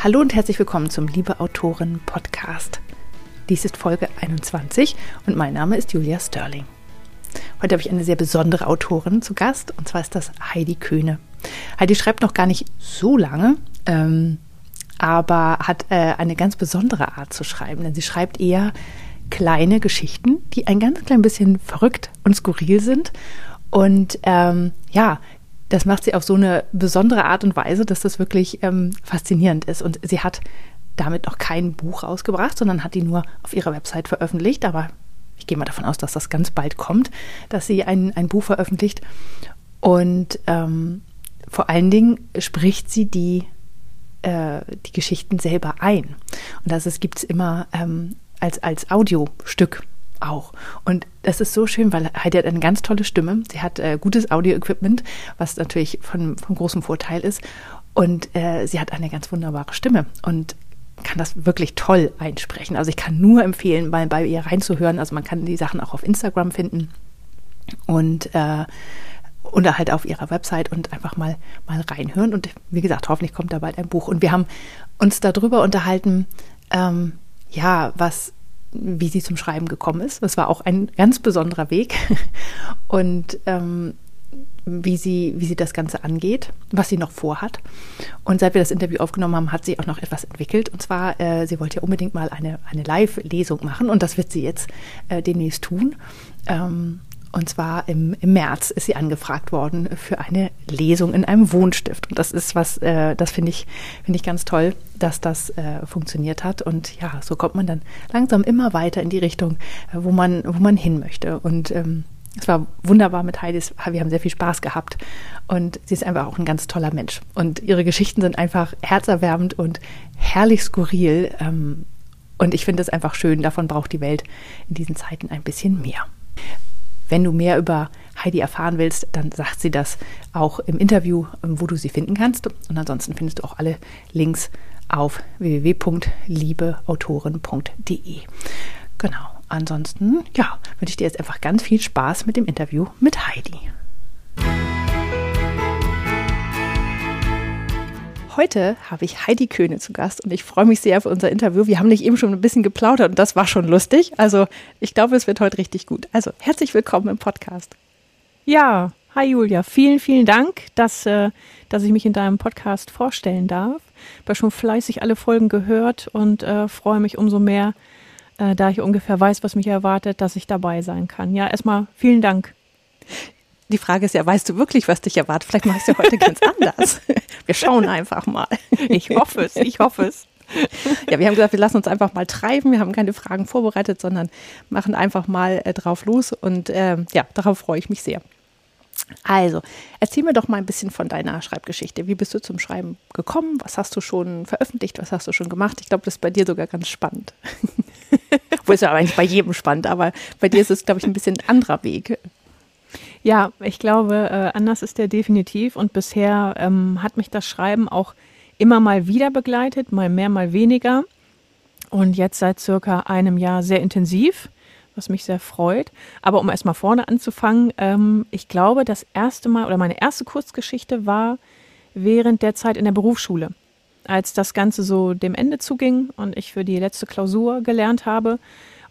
Hallo und herzlich willkommen zum Liebe Autoren Podcast. Dies ist Folge 21 und mein Name ist Julia Sterling. Heute habe ich eine sehr besondere Autorin zu Gast und zwar ist das Heidi Köhne. Heidi schreibt noch gar nicht so lange, ähm, aber hat äh, eine ganz besondere Art zu schreiben, denn sie schreibt eher kleine Geschichten, die ein ganz klein bisschen verrückt und skurril sind und ähm, ja, das macht sie auf so eine besondere Art und Weise, dass das wirklich ähm, faszinierend ist. Und sie hat damit noch kein Buch rausgebracht, sondern hat die nur auf ihrer Website veröffentlicht. Aber ich gehe mal davon aus, dass das ganz bald kommt, dass sie ein, ein Buch veröffentlicht. Und ähm, vor allen Dingen spricht sie die, äh, die Geschichten selber ein. Und das gibt es immer ähm, als, als Audiostück auch. Und das ist so schön, weil Heidi hat eine ganz tolle Stimme. Sie hat äh, gutes Audio-Equipment, was natürlich von, von großem Vorteil ist. Und äh, sie hat eine ganz wunderbare Stimme und kann das wirklich toll einsprechen. Also ich kann nur empfehlen, mal bei ihr reinzuhören. Also man kann die Sachen auch auf Instagram finden und äh, oder halt auf ihrer Website und einfach mal mal reinhören. Und wie gesagt, hoffentlich kommt da bald ein Buch. Und wir haben uns darüber unterhalten, ähm, ja, was wie sie zum Schreiben gekommen ist. Das war auch ein ganz besonderer Weg. Und ähm, wie sie, wie sie das Ganze angeht, was sie noch vorhat. Und seit wir das Interview aufgenommen haben, hat sie auch noch etwas entwickelt. Und zwar, äh, sie wollte ja unbedingt mal eine, eine Live-Lesung machen und das wird sie jetzt äh, demnächst tun. Ähm, und zwar im, im März ist sie angefragt worden für eine Lesung in einem Wohnstift. Und das ist was, äh, das finde ich, finde ich ganz toll, dass das äh, funktioniert hat. Und ja, so kommt man dann langsam immer weiter in die Richtung, äh, wo man, wo man hin möchte. Und ähm, es war wunderbar mit Heidi. Wir haben sehr viel Spaß gehabt. Und sie ist einfach auch ein ganz toller Mensch. Und ihre Geschichten sind einfach herzerwärmend und herrlich skurril. Ähm, und ich finde es einfach schön. Davon braucht die Welt in diesen Zeiten ein bisschen mehr. Wenn du mehr über Heidi erfahren willst, dann sagt sie das auch im Interview, ähm, wo du sie finden kannst. Und ansonsten findest du auch alle Links auf www.liebeautoren.de. Genau. Ansonsten, ja, wünsche ich dir jetzt einfach ganz viel Spaß mit dem Interview mit Heidi. Heute habe ich Heidi Köhne zu Gast und ich freue mich sehr auf unser Interview. Wir haben nicht eben schon ein bisschen geplaudert und das war schon lustig. Also ich glaube, es wird heute richtig gut. Also herzlich willkommen im Podcast. Ja, hi Julia. Vielen, vielen Dank, dass, äh, dass ich mich in deinem Podcast vorstellen darf. Ich habe schon fleißig alle Folgen gehört und äh, freue mich umso mehr, äh, da ich ungefähr weiß, was mich erwartet, dass ich dabei sein kann. Ja, erstmal vielen Dank. Die Frage ist ja, weißt du wirklich, was dich erwartet? Vielleicht mache ich es ja heute ganz anders. Wir schauen einfach mal. Ich hoffe es, ich hoffe es. Ja, wir haben gesagt, wir lassen uns einfach mal treiben. Wir haben keine Fragen vorbereitet, sondern machen einfach mal äh, drauf los. Und äh, ja, darauf freue ich mich sehr. Also, erzähl mir doch mal ein bisschen von deiner Schreibgeschichte. Wie bist du zum Schreiben gekommen? Was hast du schon veröffentlicht? Was hast du schon gemacht? Ich glaube, das ist bei dir sogar ganz spannend. Wo ist ja eigentlich bei jedem spannend, aber bei dir ist es, glaube ich, ein bisschen ein anderer Weg. Ja, ich glaube, äh, anders ist der definitiv. Und bisher ähm, hat mich das Schreiben auch immer mal wieder begleitet, mal mehr, mal weniger. Und jetzt seit circa einem Jahr sehr intensiv, was mich sehr freut. Aber um erstmal vorne anzufangen, ähm, ich glaube, das erste Mal oder meine erste Kurzgeschichte war während der Zeit in der Berufsschule. Als das Ganze so dem Ende zuging und ich für die letzte Klausur gelernt habe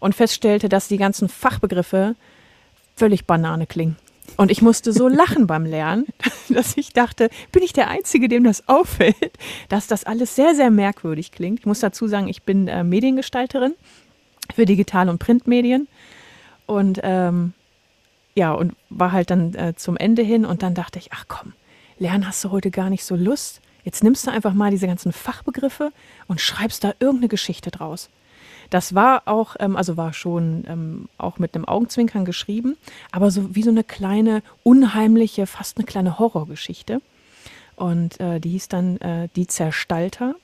und feststellte, dass die ganzen Fachbegriffe völlig Banane klingen. Und ich musste so lachen beim Lernen, dass ich dachte, bin ich der Einzige, dem das auffällt, dass das alles sehr, sehr merkwürdig klingt. Ich muss dazu sagen, ich bin äh, Mediengestalterin für Digital- und Printmedien. Und ähm, ja, und war halt dann äh, zum Ende hin und dann dachte ich, ach komm, lernen hast du heute gar nicht so Lust. Jetzt nimmst du einfach mal diese ganzen Fachbegriffe und schreibst da irgendeine Geschichte draus. Das war auch, ähm, also war schon ähm, auch mit einem Augenzwinkern geschrieben, aber so wie so eine kleine, unheimliche, fast eine kleine Horrorgeschichte. Und äh, die hieß dann äh, Die Zerstalter.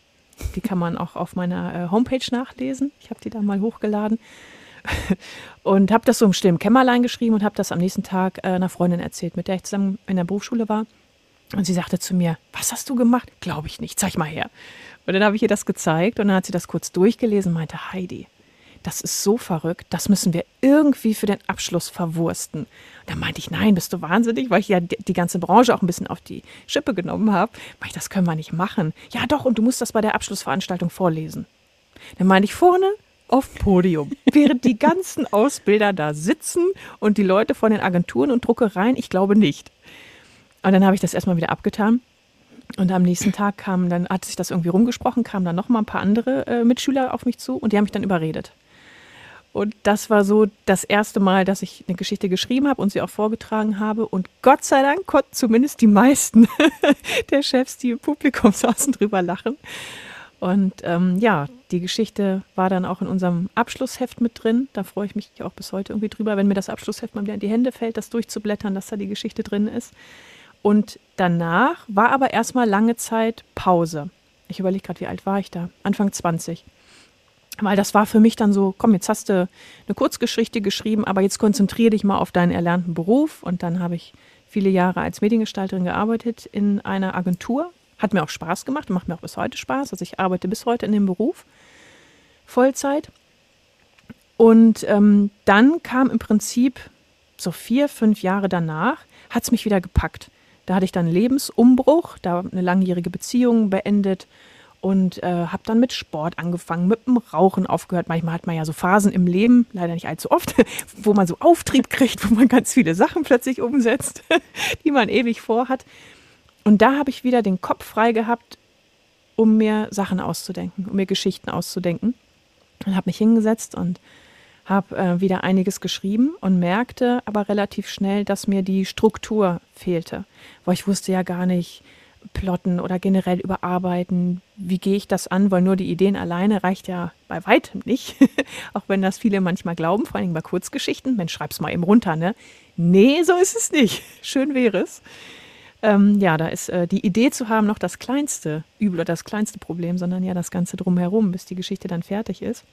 Die kann man auch auf meiner äh, Homepage nachlesen. Ich habe die da mal hochgeladen. und habe das so im stillen Kämmerlein geschrieben und habe das am nächsten Tag äh, einer Freundin erzählt, mit der ich zusammen in der Berufsschule war. Und sie sagte zu mir, was hast du gemacht? Glaube ich nicht, zeig mal her. Und dann habe ich ihr das gezeigt und dann hat sie das kurz durchgelesen und meinte, Heidi, das ist so verrückt, das müssen wir irgendwie für den Abschluss verwursten. Und da meinte ich, nein, bist du wahnsinnig, weil ich ja die ganze Branche auch ein bisschen auf die Schippe genommen habe. Meinte ich, das können wir nicht machen. Ja doch, und du musst das bei der Abschlussveranstaltung vorlesen. Dann meinte ich, vorne auf Podium, während die ganzen Ausbilder da sitzen und die Leute von den Agenturen und Druckereien, ich glaube nicht. Und dann habe ich das erstmal wieder abgetan. Und am nächsten Tag kam dann, hat sich das irgendwie rumgesprochen, kamen dann nochmal ein paar andere äh, Mitschüler auf mich zu und die haben mich dann überredet. Und das war so das erste Mal, dass ich eine Geschichte geschrieben habe und sie auch vorgetragen habe. Und Gott sei Dank konnten zumindest die meisten der Chefs, die im Publikum saßen, drüber lachen. Und ähm, ja, die Geschichte war dann auch in unserem Abschlussheft mit drin. Da freue ich mich auch bis heute irgendwie drüber, wenn mir das Abschlussheft mal wieder in die Hände fällt, das durchzublättern, dass da die Geschichte drin ist. Und danach war aber erstmal lange Zeit Pause. Ich überlege gerade, wie alt war ich da? Anfang 20. Weil das war für mich dann so, komm, jetzt hast du eine Kurzgeschichte geschrieben, aber jetzt konzentriere dich mal auf deinen erlernten Beruf. Und dann habe ich viele Jahre als Mediengestalterin gearbeitet in einer Agentur. Hat mir auch Spaß gemacht und macht mir auch bis heute Spaß. Also ich arbeite bis heute in dem Beruf Vollzeit. Und ähm, dann kam im Prinzip so vier, fünf Jahre danach, hat es mich wieder gepackt. Da hatte ich dann einen Lebensumbruch, da eine langjährige Beziehung beendet und äh, habe dann mit Sport angefangen, mit dem Rauchen aufgehört. Manchmal hat man ja so Phasen im Leben, leider nicht allzu oft, wo man so Auftrieb kriegt, wo man ganz viele Sachen plötzlich umsetzt, die man ewig vorhat. Und da habe ich wieder den Kopf frei gehabt, um mir Sachen auszudenken, um mir Geschichten auszudenken. Und habe mich hingesetzt und habe äh, wieder einiges geschrieben und merkte aber relativ schnell, dass mir die Struktur fehlte. Weil ich wusste ja gar nicht, plotten oder generell überarbeiten. Wie gehe ich das an? Weil nur die Ideen alleine reicht ja bei weitem nicht. Auch wenn das viele manchmal glauben, vor allem bei Kurzgeschichten. Mensch, schreib's mal eben runter, ne? Nee, so ist es nicht. Schön wäre es. Ähm, ja, da ist äh, die Idee zu haben noch das kleinste Übel oder das kleinste Problem, sondern ja das Ganze drumherum, bis die Geschichte dann fertig ist.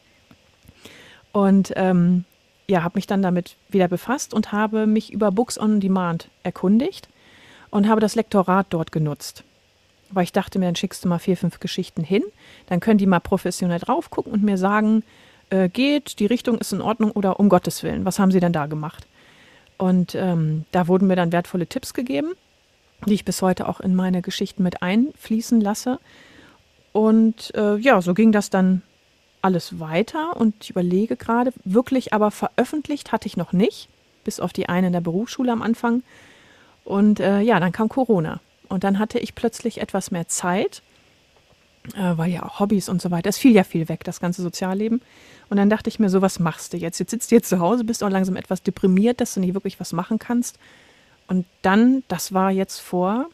Und ähm, ja, habe mich dann damit wieder befasst und habe mich über Books on Demand erkundigt und habe das Lektorat dort genutzt. Weil ich dachte mir, dann schickst du mal vier, fünf Geschichten hin, dann können die mal professionell drauf gucken und mir sagen, äh, geht, die Richtung ist in Ordnung oder um Gottes Willen, was haben sie denn da gemacht? Und ähm, da wurden mir dann wertvolle Tipps gegeben, die ich bis heute auch in meine Geschichten mit einfließen lasse. Und äh, ja, so ging das dann alles weiter und ich überlege gerade, wirklich aber veröffentlicht hatte ich noch nicht, bis auf die eine in der Berufsschule am Anfang. Und äh, ja, dann kam Corona. Und dann hatte ich plötzlich etwas mehr Zeit, äh, weil ja auch Hobbys und so weiter, es fiel ja viel weg, das ganze Sozialleben. Und dann dachte ich mir, so was machst du jetzt? Jetzt sitzt du jetzt zu Hause, bist auch langsam etwas deprimiert, dass du nicht wirklich was machen kannst. Und dann, das war jetzt vor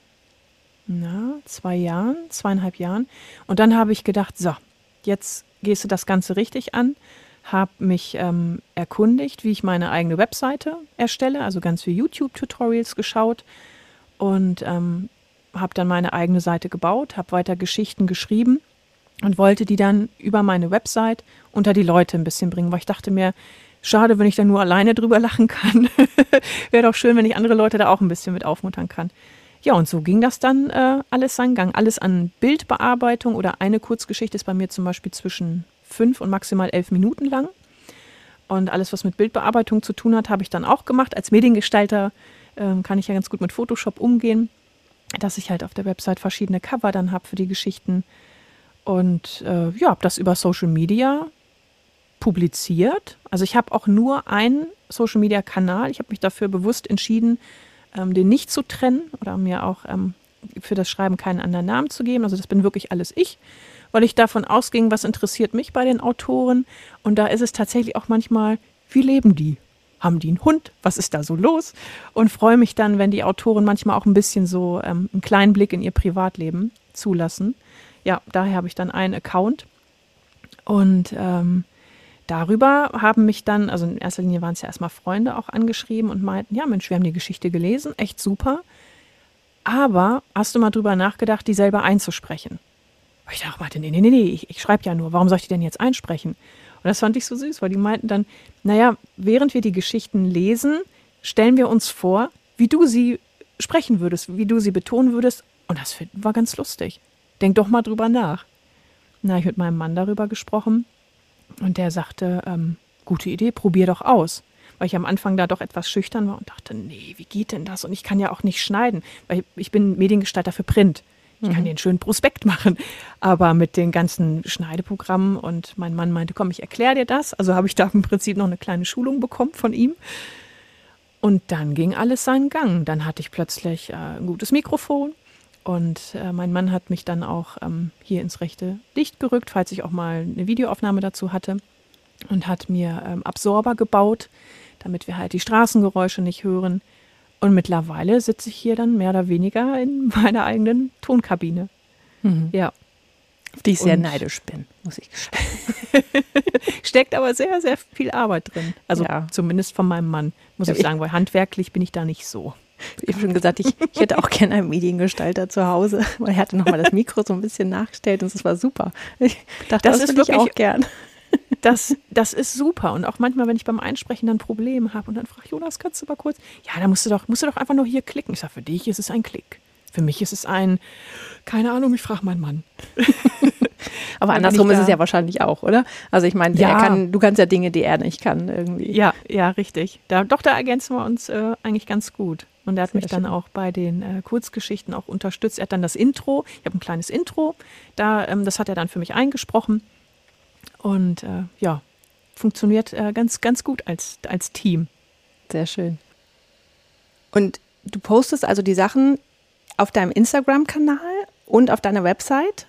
na, zwei Jahren, zweieinhalb Jahren. Und dann habe ich gedacht, so, jetzt gehst du das Ganze richtig an, habe mich ähm, erkundigt, wie ich meine eigene Webseite erstelle, also ganz viele YouTube-Tutorials geschaut und ähm, habe dann meine eigene Seite gebaut, habe weiter Geschichten geschrieben und wollte die dann über meine Website unter die Leute ein bisschen bringen, weil ich dachte mir, schade, wenn ich da nur alleine drüber lachen kann. Wäre doch schön, wenn ich andere Leute da auch ein bisschen mit aufmuntern kann. Ja, und so ging das dann äh, alles seinen Gang. Alles an Bildbearbeitung oder eine Kurzgeschichte ist bei mir zum Beispiel zwischen fünf und maximal elf Minuten lang. Und alles, was mit Bildbearbeitung zu tun hat, habe ich dann auch gemacht. Als Mediengestalter äh, kann ich ja ganz gut mit Photoshop umgehen, dass ich halt auf der Website verschiedene Cover dann habe für die Geschichten. Und äh, ja, habe das über Social Media publiziert. Also ich habe auch nur einen Social Media Kanal. Ich habe mich dafür bewusst entschieden, ähm, den nicht zu trennen oder mir auch ähm, für das Schreiben keinen anderen Namen zu geben. Also das bin wirklich alles ich, weil ich davon ausging, was interessiert mich bei den Autoren. Und da ist es tatsächlich auch manchmal, wie leben die? Haben die einen Hund? Was ist da so los? Und freue mich dann, wenn die Autoren manchmal auch ein bisschen so ähm, einen kleinen Blick in ihr Privatleben zulassen. Ja, daher habe ich dann einen Account. Und ähm, darüber haben mich dann, also in erster Linie waren es ja erstmal Freunde auch angeschrieben und meinten, ja Mensch, wir haben die Geschichte gelesen, echt super. Aber hast du mal drüber nachgedacht, die selber einzusprechen? Und ich dachte, nee, nee, nee, nee, ich, ich schreibe ja nur, warum soll ich die denn jetzt einsprechen? Und das fand ich so süß, weil die meinten dann, naja, während wir die Geschichten lesen, stellen wir uns vor, wie du sie sprechen würdest, wie du sie betonen würdest. Und das war ganz lustig. Denk doch mal drüber nach. Na, ich mit meinem Mann darüber gesprochen Und der sagte, ähm, gute Idee, probier doch aus. Weil ich am Anfang da doch etwas schüchtern war und dachte, nee, wie geht denn das? Und ich kann ja auch nicht schneiden, weil ich bin Mediengestalter für Print. Ich kann mhm. den schönen Prospekt machen. Aber mit den ganzen Schneideprogrammen und mein Mann meinte, komm, ich erkläre dir das. Also habe ich da im Prinzip noch eine kleine Schulung bekommen von ihm. Und dann ging alles seinen Gang. Dann hatte ich plötzlich äh, ein gutes Mikrofon. Und äh, mein Mann hat mich dann auch ähm, hier ins rechte Licht gerückt, falls ich auch mal eine Videoaufnahme dazu hatte. Und hat mir ähm, Absorber gebaut, damit wir halt die Straßengeräusche nicht hören. Und mittlerweile sitze ich hier dann mehr oder weniger in meiner eigenen Tonkabine. Mhm. Ja. Auf die ich sehr und neidisch bin, muss ich gestehen. Steckt aber sehr, sehr viel Arbeit drin. Also ja. zumindest von meinem Mann, muss ja, ich sagen, weil handwerklich bin ich da nicht so. Ich habe schon gesagt, ich, ich hätte auch gerne einen Mediengestalter zu Hause, weil er hatte nochmal das Mikro so ein bisschen nachgestellt und es war super. Ich dachte, das, das ist wirklich auch gern das, das ist super. Und auch manchmal, wenn ich beim Einsprechen dann Probleme habe und dann frage Jonas, kannst du mal kurz? Ja, da musst du doch, musst du doch einfach nur hier klicken. Ich sage, für dich ist es ein Klick. Für mich ist es ein, keine Ahnung, ich frage meinen Mann. Aber andersrum ist es ja wahrscheinlich auch, oder? Also ich meine, ja. Kann, du kannst ja Dinge, die er nicht kann, irgendwie. Ja, ja, richtig. Da, doch, da ergänzen wir uns äh, eigentlich ganz gut. Und er hat Sehr mich dann schön. auch bei den äh, Kurzgeschichten auch unterstützt. Er hat dann das Intro, ich habe ein kleines Intro, da, ähm, das hat er dann für mich eingesprochen. Und äh, ja, funktioniert äh, ganz, ganz gut als, als Team. Sehr schön. Und du postest also die Sachen auf deinem Instagram-Kanal und auf deiner Website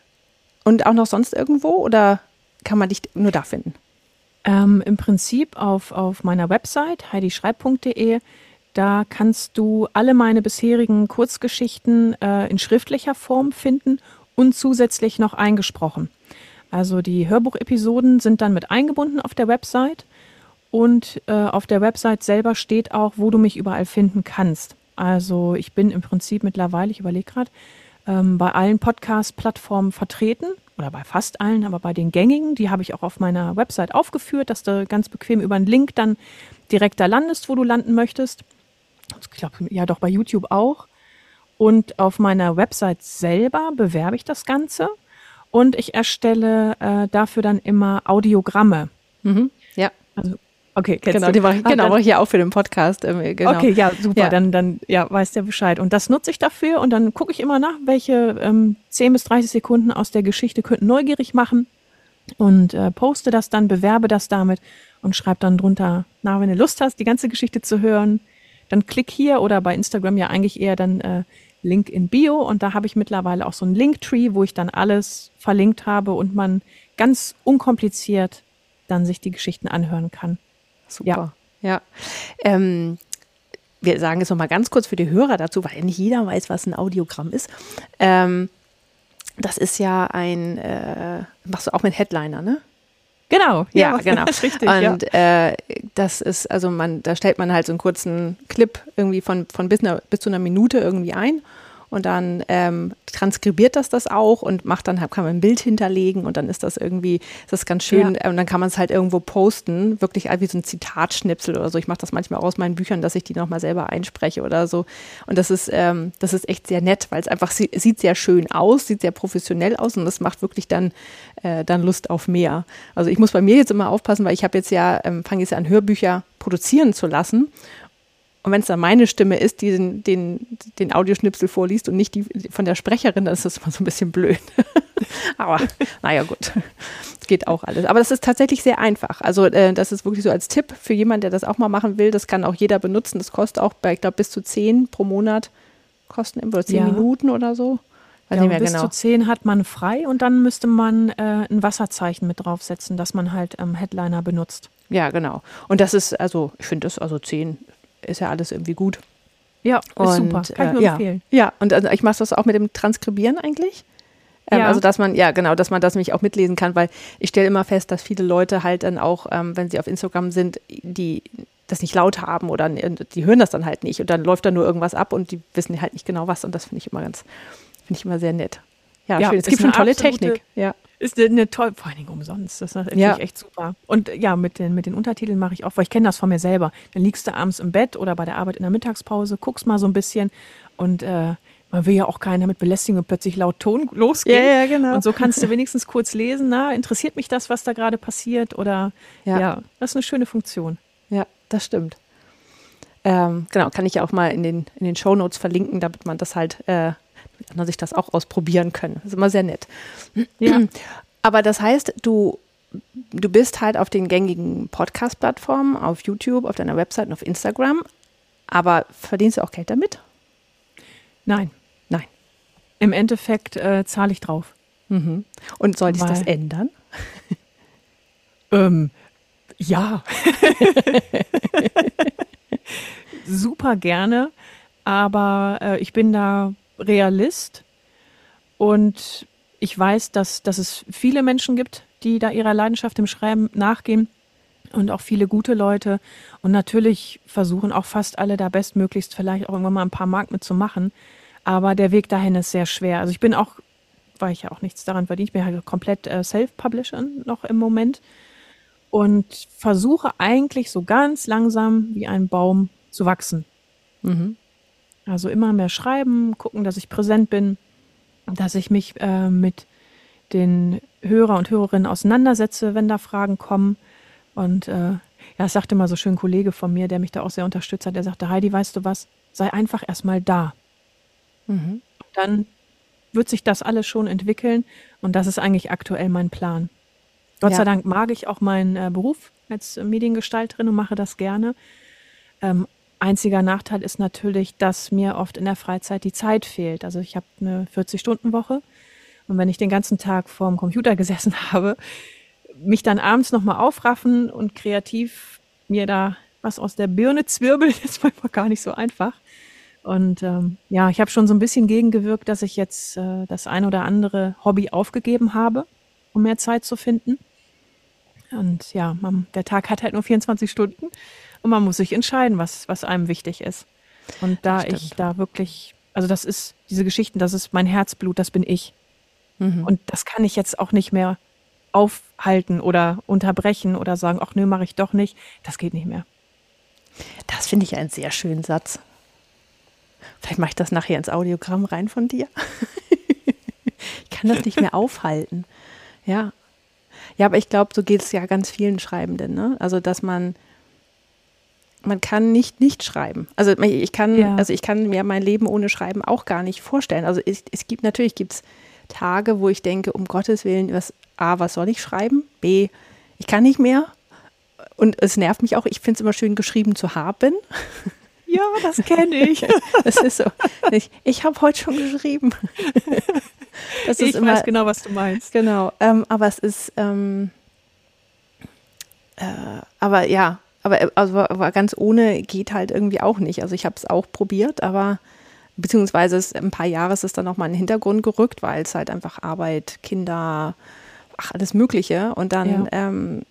und auch noch sonst irgendwo oder kann man dich nur da finden? Ähm, Im Prinzip auf, auf meiner Website heidischreib.de. Da kannst du alle meine bisherigen Kurzgeschichten äh, in schriftlicher Form finden und zusätzlich noch eingesprochen. Also die Hörbuchepisoden sind dann mit eingebunden auf der Website und äh, auf der Website selber steht auch, wo du mich überall finden kannst. Also ich bin im Prinzip mittlerweile, ich überlege gerade, ähm, bei allen Podcast-Plattformen vertreten oder bei fast allen, aber bei den gängigen, die habe ich auch auf meiner Website aufgeführt, dass du ganz bequem über einen Link dann direkt da landest, wo du landen möchtest. Ich glaube, ja doch bei YouTube auch. Und auf meiner Website selber bewerbe ich das Ganze. Und ich erstelle äh, dafür dann immer Audiogramme. Mhm. Ja. Also, okay, kennst genau, du? Die mache ich, ah, genau, mache ich ja auch für den Podcast. Ähm, genau. Okay, ja, super. Ja. Dann, dann ja, weiß der Bescheid. Und das nutze ich dafür und dann gucke ich immer nach, welche ähm, 10 bis 30 Sekunden aus der Geschichte könnten neugierig machen und äh, poste das dann, bewerbe das damit und schreibe dann drunter, na, wenn du Lust hast, die ganze Geschichte zu hören, dann klick hier oder bei Instagram ja eigentlich eher dann äh, Link in Bio und da habe ich mittlerweile auch so ein Linktree, wo ich dann alles verlinkt habe und man ganz unkompliziert dann sich die Geschichten anhören kann. Super. Ja. ja. Ähm, wir sagen es nochmal ganz kurz für die Hörer dazu, weil nicht jeder weiß, was ein Audiogramm ist. Ähm, das ist ja ein, äh, machst du auch mit Headliner, ne? Genau, ja, ja genau. richtig, und ja. äh, das ist, also man, da stellt man halt so einen kurzen Clip irgendwie von, von bis, einer, bis zu einer Minute irgendwie ein und dann ähm, transkribiert das das auch und macht dann kann man ein Bild hinterlegen und dann ist das irgendwie ist das ganz schön. Ja. und dann kann man es halt irgendwo posten wirklich wie so ein Zitatschnipsel oder so. Ich mache das manchmal auch aus meinen Büchern dass ich die nochmal selber einspreche oder so. Und das ist ähm, das ist echt sehr nett weil es einfach sieht sehr schön aus sieht sehr professionell aus und das macht wirklich dann äh, dann Lust auf mehr. Also ich muss bei mir jetzt immer aufpassen weil ich habe jetzt ja ähm, fange jetzt an Hörbücher produzieren zu lassen und wenn es dann meine Stimme ist, die den, den, den Audioschnipsel vorliest und nicht die von der Sprecherin, dann ist das immer so ein bisschen blöd. Aber naja, gut. Es geht auch alles. Aber das ist tatsächlich sehr einfach. Also äh, das ist wirklich so als Tipp für jemanden, der das auch mal machen will. Das kann auch jeder benutzen. Das kostet auch bei, ich glaube, bis zu zehn pro Monat kosten oder zehn ja. Minuten oder so. Weiß ja, bis genau. zu zehn hat man frei und dann müsste man äh, ein Wasserzeichen mit draufsetzen, dass man halt ähm, Headliner benutzt. Ja, genau. Und das ist, also, ich finde das, also zehn ist ja alles irgendwie gut. Ja, ist und, super. Kann ich nur äh, ja. empfehlen. Ja, und also ich mache das auch mit dem Transkribieren eigentlich. Ähm, ja. Also dass man, ja genau, dass man das nämlich auch mitlesen kann, weil ich stelle immer fest, dass viele Leute halt dann auch, ähm, wenn sie auf Instagram sind, die das nicht laut haben oder die hören das dann halt nicht und dann läuft da nur irgendwas ab und die wissen halt nicht genau was und das finde ich immer ganz, finde ich immer sehr nett. Ja, ja schön. Es gibt schon tolle Technik. Ja. Ist eine tolle, vor allen Dingen umsonst. Das ist natürlich ja. echt super. Und ja, mit den, mit den Untertiteln mache ich auch, weil ich kenne das von mir selber. Dann liegst du abends im Bett oder bei der Arbeit in der Mittagspause, guckst mal so ein bisschen und äh, man will ja auch keinen damit belästigen und plötzlich laut Ton losgehen. Ja, ja, genau. Und so kannst du wenigstens kurz lesen, na, interessiert mich das, was da gerade passiert? Oder ja. ja, das ist eine schöne Funktion. Ja, das stimmt. Ähm, genau, kann ich ja auch mal in den, in den Show Notes verlinken, damit man das halt, äh, damit andere sich das auch ausprobieren können. Das ist immer sehr nett. Ja. Aber das heißt, du, du bist halt auf den gängigen Podcast-Plattformen, auf YouTube, auf deiner Website und auf Instagram, aber verdienst du auch Geld damit? Nein. Nein. Im Endeffekt äh, zahle ich drauf. Mhm. Und soll ich das ändern? ähm, ja. Super gerne, aber äh, ich bin da Realist und ich weiß, dass, dass es viele Menschen gibt, die da ihrer Leidenschaft im Schreiben nachgehen und auch viele gute Leute. Und natürlich versuchen auch fast alle da bestmöglichst vielleicht auch irgendwann mal ein paar Mark mitzumachen. Aber der Weg dahin ist sehr schwer. Also ich bin auch, weil ich ja auch nichts daran verdiene, ich bin halt komplett äh, Self-Publisher noch im Moment und versuche eigentlich so ganz langsam wie ein Baum zu wachsen. Mhm. Also immer mehr schreiben, gucken, dass ich präsent bin, dass ich mich äh, mit den Hörer und Hörerinnen auseinandersetze, wenn da Fragen kommen. Und äh, ja, das sagte mal so schön ein Kollege von mir, der mich da auch sehr unterstützt hat. Der sagte, Heidi, weißt du was? Sei einfach erstmal da. Mhm. Dann wird sich das alles schon entwickeln. Und das ist eigentlich aktuell mein Plan. Gott ja. sei Dank mag ich auch meinen äh, Beruf als Mediengestalterin und mache das gerne. Ähm, einziger Nachteil ist natürlich, dass mir oft in der Freizeit die Zeit fehlt. Also ich habe eine 40-Stunden-Woche und wenn ich den ganzen Tag vorm Computer gesessen habe, mich dann abends nochmal aufraffen und kreativ mir da was aus der Birne zwirbelt, ist manchmal gar nicht so einfach. Und ähm, ja, ich habe schon so ein bisschen gegengewirkt, dass ich jetzt äh, das ein oder andere Hobby aufgegeben habe, um mehr Zeit zu finden. Und ja, man, der Tag hat halt nur 24 Stunden und man muss sich entscheiden, was, was einem wichtig ist. Und da ich da wirklich, also das ist, diese Geschichten, das ist mein Herzblut, das bin ich. Mhm. Und das kann ich jetzt auch nicht mehr aufhalten oder unterbrechen oder sagen, ach nö, mache ich doch nicht. Das geht nicht mehr. Das finde ich einen sehr schönen Satz. Vielleicht mache ich das nachher ins Audiogramm rein von dir. ich kann das nicht mehr aufhalten. Ja, ja, aber ich glaube, so geht es ja ganz vielen Schreibenden. Ne? Also, dass man, man kann nicht nicht schreiben. Also ich kann, ja. also ich kann mir mein Leben ohne Schreiben auch gar nicht vorstellen. Also es, es gibt natürlich gibt's Tage, wo ich denke, um Gottes Willen, was A, was soll ich schreiben? B, ich kann nicht mehr. Und es nervt mich auch, ich finde es immer schön, geschrieben zu haben. Ja, das kenne ich. Das ist so. Ich, ich habe heute schon geschrieben. Das ich immer, weiß genau, was du meinst. Genau. Ähm, aber es ist, ähm, äh, aber ja, aber also, aber ganz ohne geht halt irgendwie auch nicht. Also ich habe es auch probiert, aber beziehungsweise es, ein paar Jahre ist es dann auch mal in den Hintergrund gerückt, weil es halt einfach Arbeit, Kinder, ach, alles Mögliche. Und dann ja. ähm,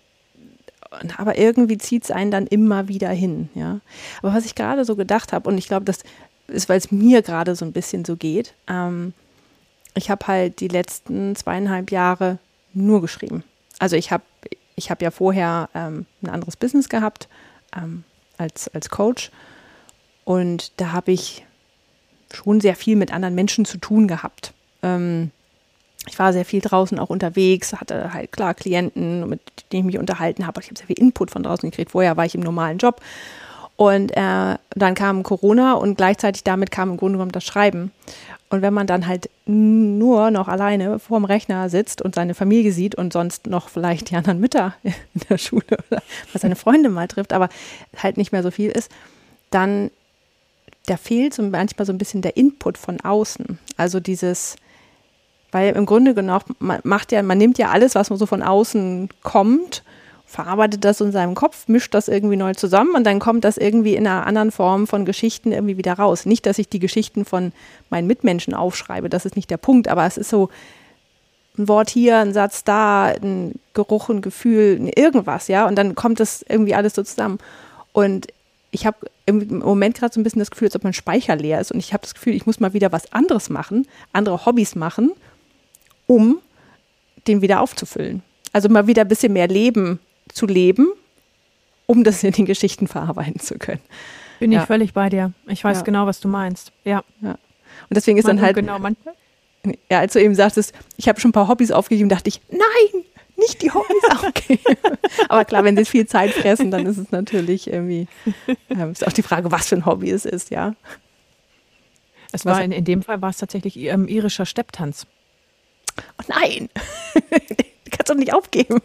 aber irgendwie zieht es einen dann immer wieder hin, ja. Aber was ich gerade so gedacht habe, und ich glaube, das ist, weil es mir gerade so ein bisschen so geht, ähm, ich habe halt die letzten zweieinhalb Jahre nur geschrieben. Also ich habe ich hab ja vorher ähm, ein anderes Business gehabt ähm, als, als Coach und da habe ich schon sehr viel mit anderen Menschen zu tun gehabt. Ähm, ich war sehr viel draußen auch unterwegs, hatte halt klar Klienten, mit denen ich mich unterhalten habe. Ich habe sehr viel Input von draußen gekriegt. Vorher war ich im normalen Job. Und äh, dann kam Corona und gleichzeitig damit kam im Grunde genommen das Schreiben. Und wenn man dann halt nur noch alleine vorm Rechner sitzt und seine Familie sieht und sonst noch vielleicht die anderen Mütter in der Schule oder was seine Freunde mal trifft, aber halt nicht mehr so viel ist, dann da fehlt so manchmal so ein bisschen der Input von außen. Also dieses, weil im Grunde genommen, man macht ja, man nimmt ja alles, was man so von außen kommt, verarbeitet das in seinem Kopf, mischt das irgendwie neu zusammen und dann kommt das irgendwie in einer anderen Form von Geschichten irgendwie wieder raus. Nicht, dass ich die Geschichten von meinen Mitmenschen aufschreibe, das ist nicht der Punkt, aber es ist so ein Wort hier, ein Satz da, ein Geruch, ein Gefühl, irgendwas, ja, und dann kommt das irgendwie alles so zusammen. Und ich habe im Moment gerade so ein bisschen das Gefühl, als ob mein Speicher leer ist und ich habe das Gefühl, ich muss mal wieder was anderes machen, andere Hobbys machen um den wieder aufzufüllen. Also mal wieder ein bisschen mehr Leben zu leben, um das in den Geschichten verarbeiten zu können. Bin ja. ich völlig bei dir. Ich weiß ja. genau, was du meinst. Ja. ja. Und deswegen ist man, dann halt. Genau, man, ja, als du eben sagtest, ich habe schon ein paar Hobbys aufgegeben, dachte ich, nein, nicht die Hobbys aufgeben. Aber klar, wenn sie viel Zeit fressen, dann ist es natürlich irgendwie, äh, ist auch die Frage, was für ein Hobby es ist, ja. Es war in, in dem Fall war es tatsächlich ähm, irischer Stepptanz. Oh nein! kannst doch nicht aufgeben.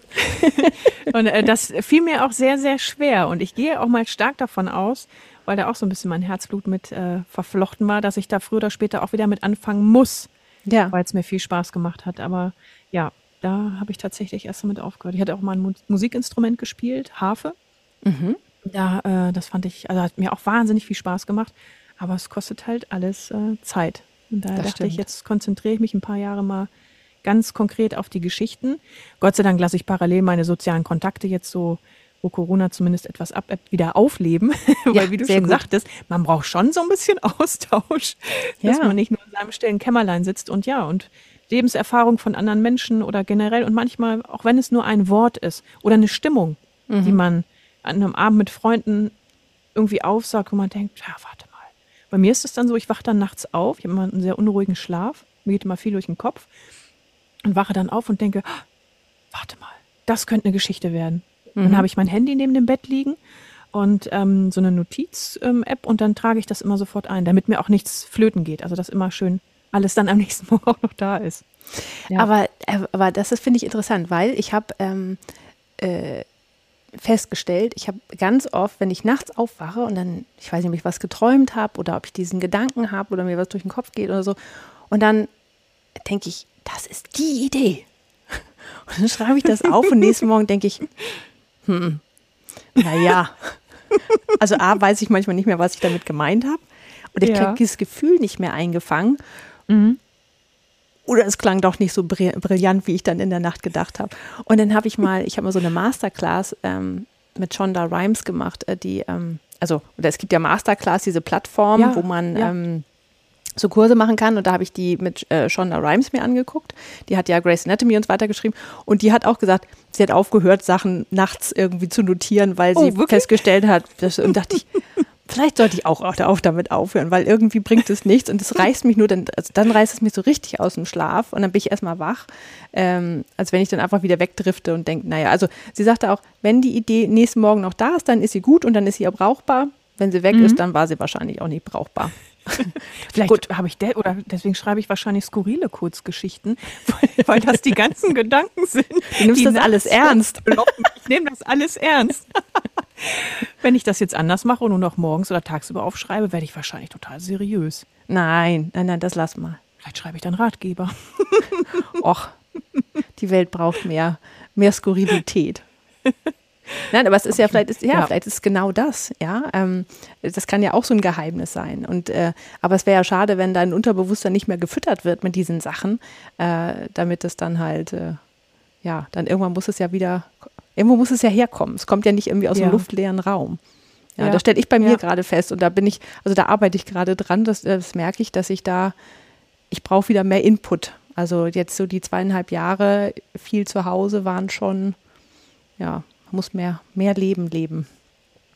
und äh, das fiel mir auch sehr, sehr schwer. Und ich gehe auch mal stark davon aus, weil da auch so ein bisschen mein Herzblut mit äh, verflochten war, dass ich da früher oder später auch wieder mit anfangen muss. Ja. Weil es mir viel Spaß gemacht hat. Aber ja, da habe ich tatsächlich erst damit aufgehört. Ich hatte auch mal ein Musikinstrument gespielt, Harfe. Mhm. Da, äh, das fand ich, also hat mir auch wahnsinnig viel Spaß gemacht. Aber es kostet halt alles äh, Zeit. Und daher das dachte stimmt. ich, jetzt konzentriere ich mich ein paar Jahre mal ganz konkret auf die Geschichten. Gott sei Dank lasse ich parallel meine sozialen Kontakte jetzt so, wo Corona zumindest etwas abebbt, wieder aufleben. Weil, ja, wie du schon gut. sagtest, man braucht schon so ein bisschen Austausch, ja. dass man nicht nur in seinem stillen Kämmerlein sitzt und ja, und Lebenserfahrung von anderen Menschen oder generell und manchmal, auch wenn es nur ein Wort ist oder eine Stimmung, mhm. die man an einem Abend mit Freunden irgendwie aufsagt, wo man denkt, ja, warte mal. Bei mir ist es dann so, ich wache dann nachts auf, ich habe immer einen sehr unruhigen Schlaf, mir geht immer viel durch den Kopf und wache dann auf und denke, ah, warte mal, das könnte eine Geschichte werden. Mhm. Dann habe ich mein Handy neben dem Bett liegen und ähm, so eine Notiz-App ähm, und dann trage ich das immer sofort ein, damit mir auch nichts flöten geht. Also dass immer schön alles dann am nächsten Morgen auch noch da ist. Ja. Aber, äh, aber das ist, finde ich, interessant, weil ich habe ähm, äh, festgestellt, ich habe ganz oft, wenn ich nachts aufwache und dann, ich weiß nicht, ob ich was geträumt habe oder ob ich diesen Gedanken habe oder mir was durch den Kopf geht oder so, und dann denke ich, das ist die Idee. Und dann schreibe ich das auf und nächsten Morgen denke ich, hm, naja. Also A, weiß ich manchmal nicht mehr, was ich damit gemeint habe. Und ich ja. kriege dieses Gefühl nicht mehr eingefangen. Mhm. Oder es klang doch nicht so brillant, wie ich dann in der Nacht gedacht habe. Und dann habe ich mal, ich habe mal so eine Masterclass ähm, mit Shonda Rhimes gemacht, äh, die, ähm, also, oder es gibt ja Masterclass, diese Plattform, ja, wo man ja. ähm, so Kurse machen kann. Und da habe ich die mit äh, Shonda Rhimes mir angeguckt. Die hat ja Grace Anatomy uns weitergeschrieben. Und die hat auch gesagt, sie hat aufgehört, Sachen nachts irgendwie zu notieren, weil sie oh, festgestellt hat, dass, und dachte ich, vielleicht sollte ich auch auf damit aufhören, weil irgendwie bringt es nichts und es reißt mich nur, dann, also dann reißt es mich so richtig aus dem Schlaf und dann bin ich erstmal wach, ähm, als wenn ich dann einfach wieder wegdrifte und denke, naja, also sie sagte auch, wenn die Idee nächsten Morgen noch da ist, dann ist sie gut und dann ist sie auch brauchbar. Wenn sie weg mhm. ist, dann war sie wahrscheinlich auch nicht brauchbar. Vielleicht habe ich de oder deswegen schreibe ich wahrscheinlich skurrile Kurzgeschichten, weil, weil das die ganzen Gedanken sind. Du nimmst das alles ernst. Ich nehme das alles ernst. Wenn ich das jetzt anders mache und nur noch morgens oder tagsüber aufschreibe, werde ich wahrscheinlich total seriös. Nein, nein, nein, das lass mal. Vielleicht schreibe ich dann Ratgeber. Och, die Welt braucht mehr, mehr Skurrilität. Nein, aber es ist ja vielleicht, ist, ja, ja, vielleicht ist es genau das, ja. Ähm, das kann ja auch so ein Geheimnis sein. Und äh, aber es wäre ja schade, wenn dein Unterbewusstsein nicht mehr gefüttert wird mit diesen Sachen, äh, damit es dann halt, äh, ja, dann irgendwann muss es ja wieder, irgendwo muss es ja herkommen. Es kommt ja nicht irgendwie aus ja. einem luftleeren Raum. Ja, ja. das stelle ich bei mir gerade fest und da bin ich, also da arbeite ich gerade dran, das, das merke ich, dass ich da, ich brauche wieder mehr Input. Also jetzt so die zweieinhalb Jahre viel zu Hause waren schon, ja, muss mehr, mehr Leben leben.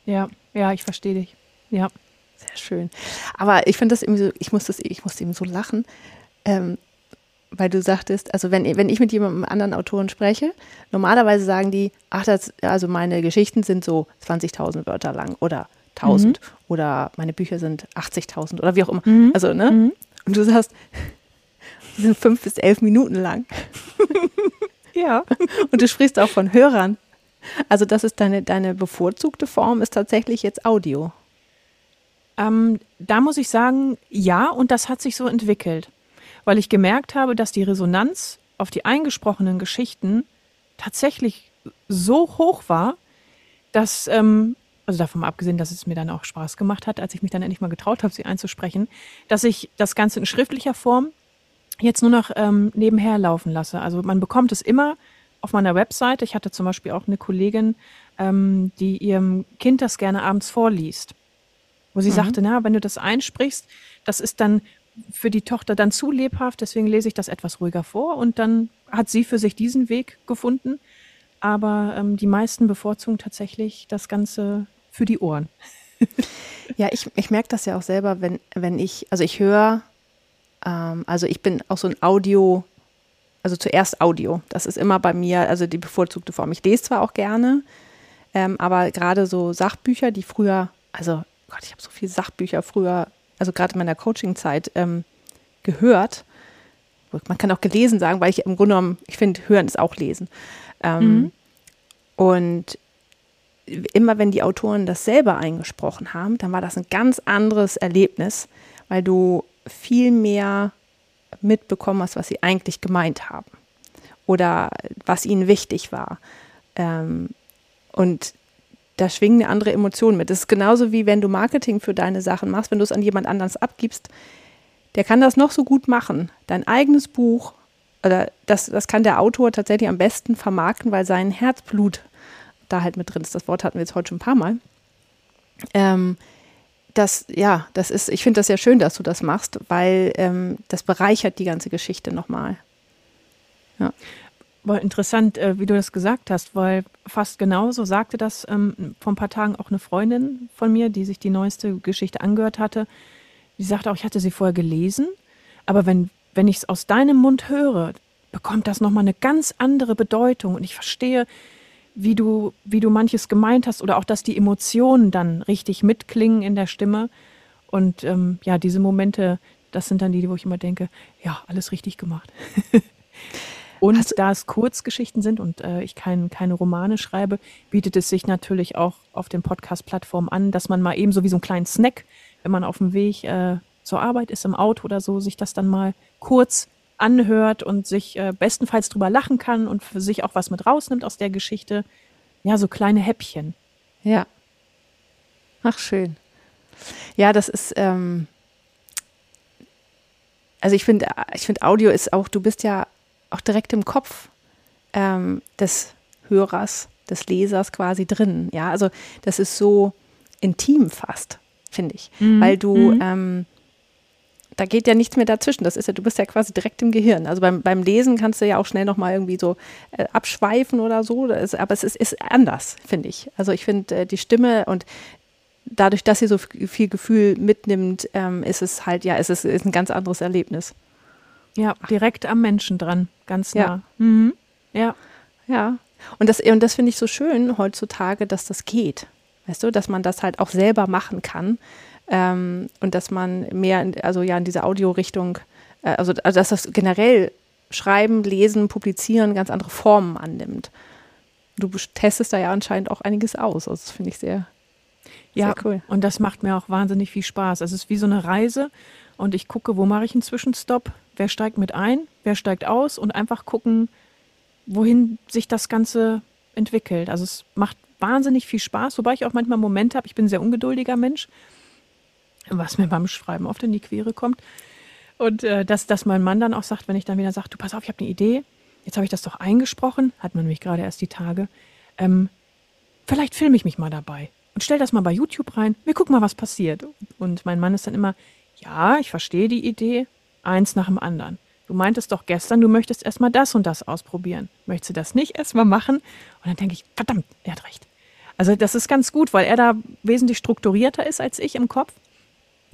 Ja, ja, ich verstehe dich. Ja. Sehr schön. Aber ich finde das irgendwie so, ich muss das, ich muss eben so lachen, ähm, weil du sagtest, also wenn, wenn ich mit jemandem anderen Autoren spreche, normalerweise sagen die, ach, das, also meine Geschichten sind so 20.000 Wörter lang oder 1000 mhm. oder meine Bücher sind 80.000 oder wie auch immer. Mhm. Also, ne? Mhm. Und du sagst, die sind fünf bis elf Minuten lang. ja. Und du sprichst auch von Hörern. Also das ist deine, deine bevorzugte Form, ist tatsächlich jetzt Audio. Ähm, da muss ich sagen, ja, und das hat sich so entwickelt, weil ich gemerkt habe, dass die Resonanz auf die eingesprochenen Geschichten tatsächlich so hoch war, dass, ähm, also davon abgesehen, dass es mir dann auch Spaß gemacht hat, als ich mich dann endlich mal getraut habe, sie einzusprechen, dass ich das Ganze in schriftlicher Form jetzt nur noch ähm, nebenher laufen lasse. Also man bekommt es immer auf meiner Webseite. Ich hatte zum Beispiel auch eine Kollegin, ähm, die ihrem Kind das gerne abends vorliest. Wo sie mhm. sagte, na, wenn du das einsprichst, das ist dann für die Tochter dann zu lebhaft, deswegen lese ich das etwas ruhiger vor. Und dann hat sie für sich diesen Weg gefunden. Aber ähm, die meisten bevorzugen tatsächlich das Ganze für die Ohren. ja, ich, ich merke das ja auch selber, wenn, wenn ich, also ich höre Ähm, also ich bin auch so ein Audio, also zuerst Audio. Das ist immer bei mir, also die bevorzugte Form. Ich lese zwar auch gerne, ähm, aber gerade so Sachbücher, die früher, also Gott, ich habe so viele Sachbücher früher, also gerade in meiner Coaching-Zeit ähm, gehört. Man kann auch gelesen sagen, weil ich im Grunde genommen, ich finde, hören ist auch lesen. Ähm, mhm. Und immer wenn die Autoren das selber eingesprochen haben, dann war das ein ganz anderes Erlebnis, weil du viel mehr mitbekommen hast, was sie eigentlich gemeint haben oder was ihnen wichtig war. Ähm, und da schwingen eine andere Emotionen mit. Das ist genauso wie wenn du Marketing für deine Sachen machst, wenn du es an jemand anders abgibst, der kann das noch so gut machen. Dein eigenes Buch, oder das, das kann der Autor tatsächlich am besten vermarkten, weil sein Herzblut da halt mit drin ist. Das Wort hatten wir jetzt heute schon ein paar Mal. Ähm, das, ja, das ist, ich finde das sehr schön, dass du das machst, weil ähm, das bereichert die ganze Geschichte nochmal. Ja. War interessant, äh, wie du das gesagt hast, weil fast genauso sagte das ähm, vor ein paar Tagen auch eine Freundin von mir, die sich die neueste Geschichte angehört hatte. Die sagte auch, ich hatte sie vorher gelesen, aber wenn, wenn ich es aus deinem Mund höre, bekommt das nochmal eine ganz andere Bedeutung und ich verstehe, wie du, wie du manches gemeint hast oder auch, dass die Emotionen dann richtig mitklingen in der Stimme. Und ähm, ja, diese Momente, das sind dann die, wo ich immer denke, ja, alles richtig gemacht. und hast da es Kurzgeschichten sind und äh, ich kein, keine Romane schreibe, bietet es sich natürlich auch auf den Podcast-Plattformen an, dass man mal eben so wie so einen kleinen Snack, wenn man auf dem Weg äh, zur Arbeit ist, im Auto oder so, sich das dann mal kurz anhört und sich äh, bestenfalls drüber lachen kann und für sich auch was mit rausnimmt aus der Geschichte. Ja, so kleine Häppchen. Ja. Ach, schön. Ja, das ist, ähm, also ich finde, ich finde Audio ist auch, du bist ja auch direkt im Kopf ähm, des Hörers, des Lesers quasi drin. Ja, also das ist so intim fast, finde ich, mhm. weil du, mhm. ähm, da geht ja nichts mehr dazwischen. Das ist ja, du bist ja quasi direkt im Gehirn. Also beim, beim Lesen kannst du ja auch schnell nochmal irgendwie so äh, abschweifen oder so. Ist, aber es ist, ist anders, finde ich. Also ich finde äh, die Stimme und dadurch, dass sie so viel Gefühl mitnimmt, ähm, ist es halt, ja, es ist, ist ein ganz anderes Erlebnis. Ja, direkt am Menschen dran, ganz nah. Ja. Mhm. Ja. Ja. Und das, und das finde ich so schön heutzutage, dass das geht. Weißt du, dass man das halt auch selber machen kann. Ähm, und dass man mehr, in, also ja, in diese Audiorichtung, äh, also, also dass das generell Schreiben, Lesen, Publizieren ganz andere Formen annimmt. Du testest da ja anscheinend auch einiges aus. Also das finde ich sehr, ja, sehr cool. Und das macht mir auch wahnsinnig viel Spaß. Es ist wie so eine Reise und ich gucke, wo mache ich einen Zwischenstopp, wer steigt mit ein, wer steigt aus und einfach gucken, wohin sich das Ganze entwickelt. Also es macht wahnsinnig viel Spaß, wobei ich auch manchmal Momente habe, ich bin ein sehr ungeduldiger Mensch was mir beim Schreiben oft in die Quere kommt. Und äh, dass, dass mein Mann dann auch sagt, wenn ich dann wieder sage, du pass auf, ich habe eine Idee, jetzt habe ich das doch eingesprochen, hat man mich gerade erst die Tage, ähm, vielleicht filme ich mich mal dabei und stell das mal bei YouTube rein, wir gucken mal, was passiert. Und mein Mann ist dann immer, ja, ich verstehe die Idee, eins nach dem anderen. Du meintest doch gestern, du möchtest erstmal das und das ausprobieren. Möchtest du das nicht erstmal machen? Und dann denke ich, verdammt, er hat recht. Also das ist ganz gut, weil er da wesentlich strukturierter ist als ich im Kopf.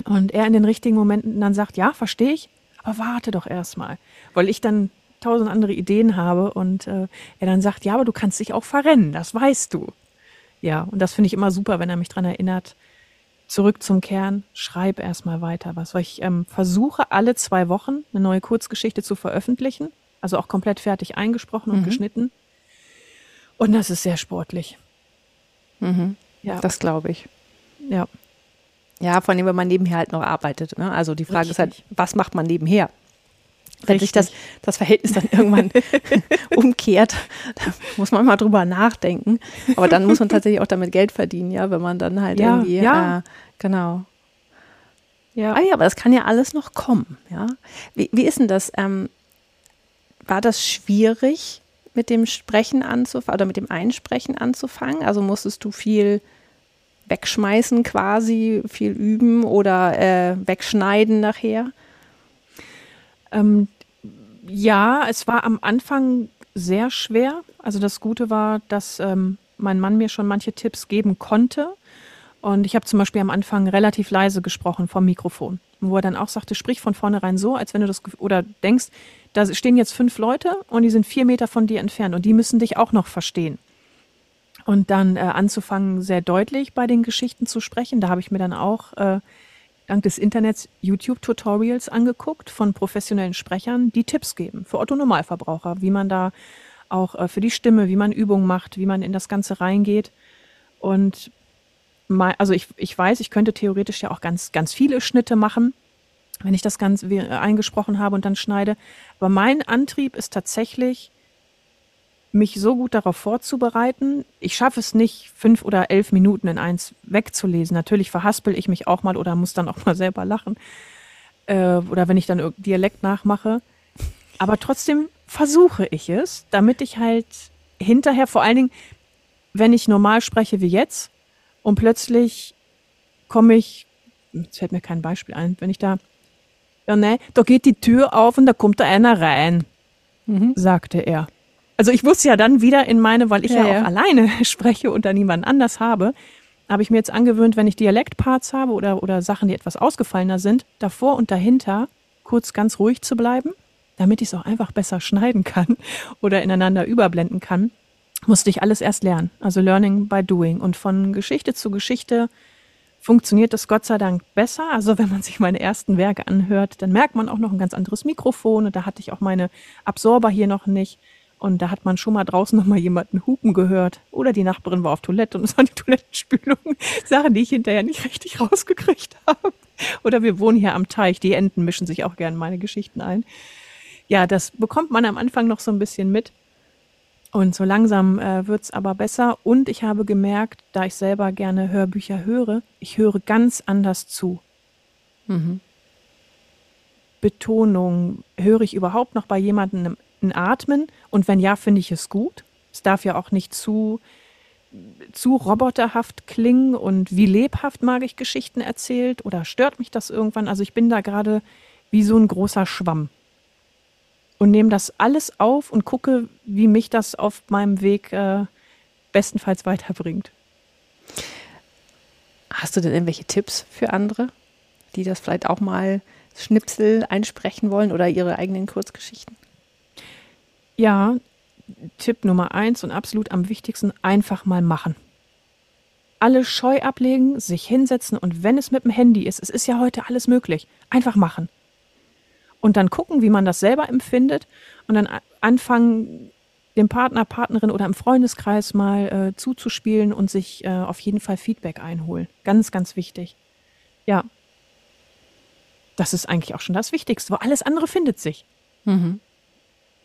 Und er in den richtigen Momenten dann sagt, ja, verstehe ich, aber warte doch erstmal. Weil ich dann tausend andere Ideen habe und äh, er dann sagt, ja, aber du kannst dich auch verrennen, das weißt du. Ja, und das finde ich immer super, wenn er mich daran erinnert, zurück zum Kern, schreib erstmal weiter was. Weil ich ähm, versuche, alle zwei Wochen eine neue Kurzgeschichte zu veröffentlichen, also auch komplett fertig eingesprochen und mhm. geschnitten. Und das ist sehr sportlich. Mhm. Ja. Das glaube ich. Ja. Ja, vor allem, wenn man nebenher halt noch arbeitet. Ne? Also die Frage Richtig. ist halt, was macht man nebenher? Wenn sich das, das Verhältnis dann irgendwann umkehrt, da muss man mal drüber nachdenken. Aber dann muss man tatsächlich auch damit Geld verdienen, ja, wenn man dann halt ja, irgendwie, ja. Äh, genau. Ja. Ah ja, aber das kann ja alles noch kommen, ja. Wie, wie ist denn das? Ähm, war das schwierig, mit dem Sprechen anzufangen oder mit dem Einsprechen anzufangen? Also musstest du viel wegschmeißen quasi, viel üben oder äh, wegschneiden nachher? Ähm, ja, es war am Anfang sehr schwer. Also das Gute war, dass ähm, mein Mann mir schon manche Tipps geben konnte. Und ich habe zum Beispiel am Anfang relativ leise gesprochen vom Mikrofon, wo er dann auch sagte, sprich von vornherein so, als wenn du das oder denkst, da stehen jetzt fünf Leute und die sind vier Meter von dir entfernt und die müssen dich auch noch verstehen. Und dann äh, anzufangen, sehr deutlich bei den Geschichten zu sprechen. Da habe ich mir dann auch äh, dank des Internets YouTube-Tutorials angeguckt von professionellen Sprechern, die Tipps geben für Otto Normalverbraucher, wie man da auch äh, für die Stimme, wie man Übungen macht, wie man in das Ganze reingeht. Und mal, also ich, ich weiß, ich könnte theoretisch ja auch ganz, ganz viele Schnitte machen, wenn ich das ganz eingesprochen habe und dann schneide. Aber mein Antrieb ist tatsächlich, mich so gut darauf vorzubereiten. Ich schaffe es nicht, fünf oder elf Minuten in eins wegzulesen. Natürlich verhaspel ich mich auch mal oder muss dann auch mal selber lachen. Äh, oder wenn ich dann Dialekt nachmache. Aber trotzdem versuche ich es, damit ich halt hinterher, vor allen Dingen, wenn ich normal spreche wie jetzt und plötzlich komme ich, jetzt fällt mir kein Beispiel ein, wenn ich da, ja ne, da geht die Tür auf und da kommt da einer rein, mhm. sagte er. Also ich wusste ja dann wieder in meine, weil ich ja, ja auch alleine spreche und da niemanden anders habe, habe ich mir jetzt angewöhnt, wenn ich Dialektparts habe oder, oder Sachen, die etwas ausgefallener sind, davor und dahinter kurz ganz ruhig zu bleiben, damit ich es auch einfach besser schneiden kann oder ineinander überblenden kann, musste ich alles erst lernen. Also Learning by Doing. Und von Geschichte zu Geschichte funktioniert das Gott sei Dank besser. Also wenn man sich meine ersten Werke anhört, dann merkt man auch noch ein ganz anderes Mikrofon und da hatte ich auch meine Absorber hier noch nicht. Und da hat man schon mal draußen noch mal jemanden hupen gehört. Oder die Nachbarin war auf Toilette und es war die Toilettenspülung. Sachen, die ich hinterher nicht richtig rausgekriegt habe. Oder wir wohnen hier am Teich. Die Enten mischen sich auch gerne in meine Geschichten ein. Ja, das bekommt man am Anfang noch so ein bisschen mit. Und so langsam äh, wird's aber besser. Und ich habe gemerkt, da ich selber gerne Hörbücher höre, ich höre ganz anders zu. Mhm. Betonung höre ich überhaupt noch bei jemandem ein Atmen? Und wenn ja, finde ich es gut. Es darf ja auch nicht zu, zu roboterhaft klingen und wie lebhaft mag ich Geschichten erzählt oder stört mich das irgendwann? Also ich bin da gerade wie so ein großer Schwamm und nehme das alles auf und gucke, wie mich das auf meinem Weg äh, bestenfalls weiterbringt. Hast du denn irgendwelche Tipps für andere, die das vielleicht auch mal Schnipsel einsprechen wollen oder ihre eigenen Kurzgeschichten? Ja, Tipp Nummer eins und absolut am wichtigsten, einfach mal machen. Alle Scheu ablegen, sich hinsetzen und wenn es mit dem Handy ist, es ist ja heute alles möglich, einfach machen. Und dann gucken, wie man das selber empfindet und dann anfangen, dem Partner, Partnerin oder im Freundeskreis mal äh, zuzuspielen und sich äh, auf jeden Fall Feedback einholen. Ganz, ganz wichtig. Ja. Das ist eigentlich auch schon das Wichtigste, weil alles andere findet sich. Mhm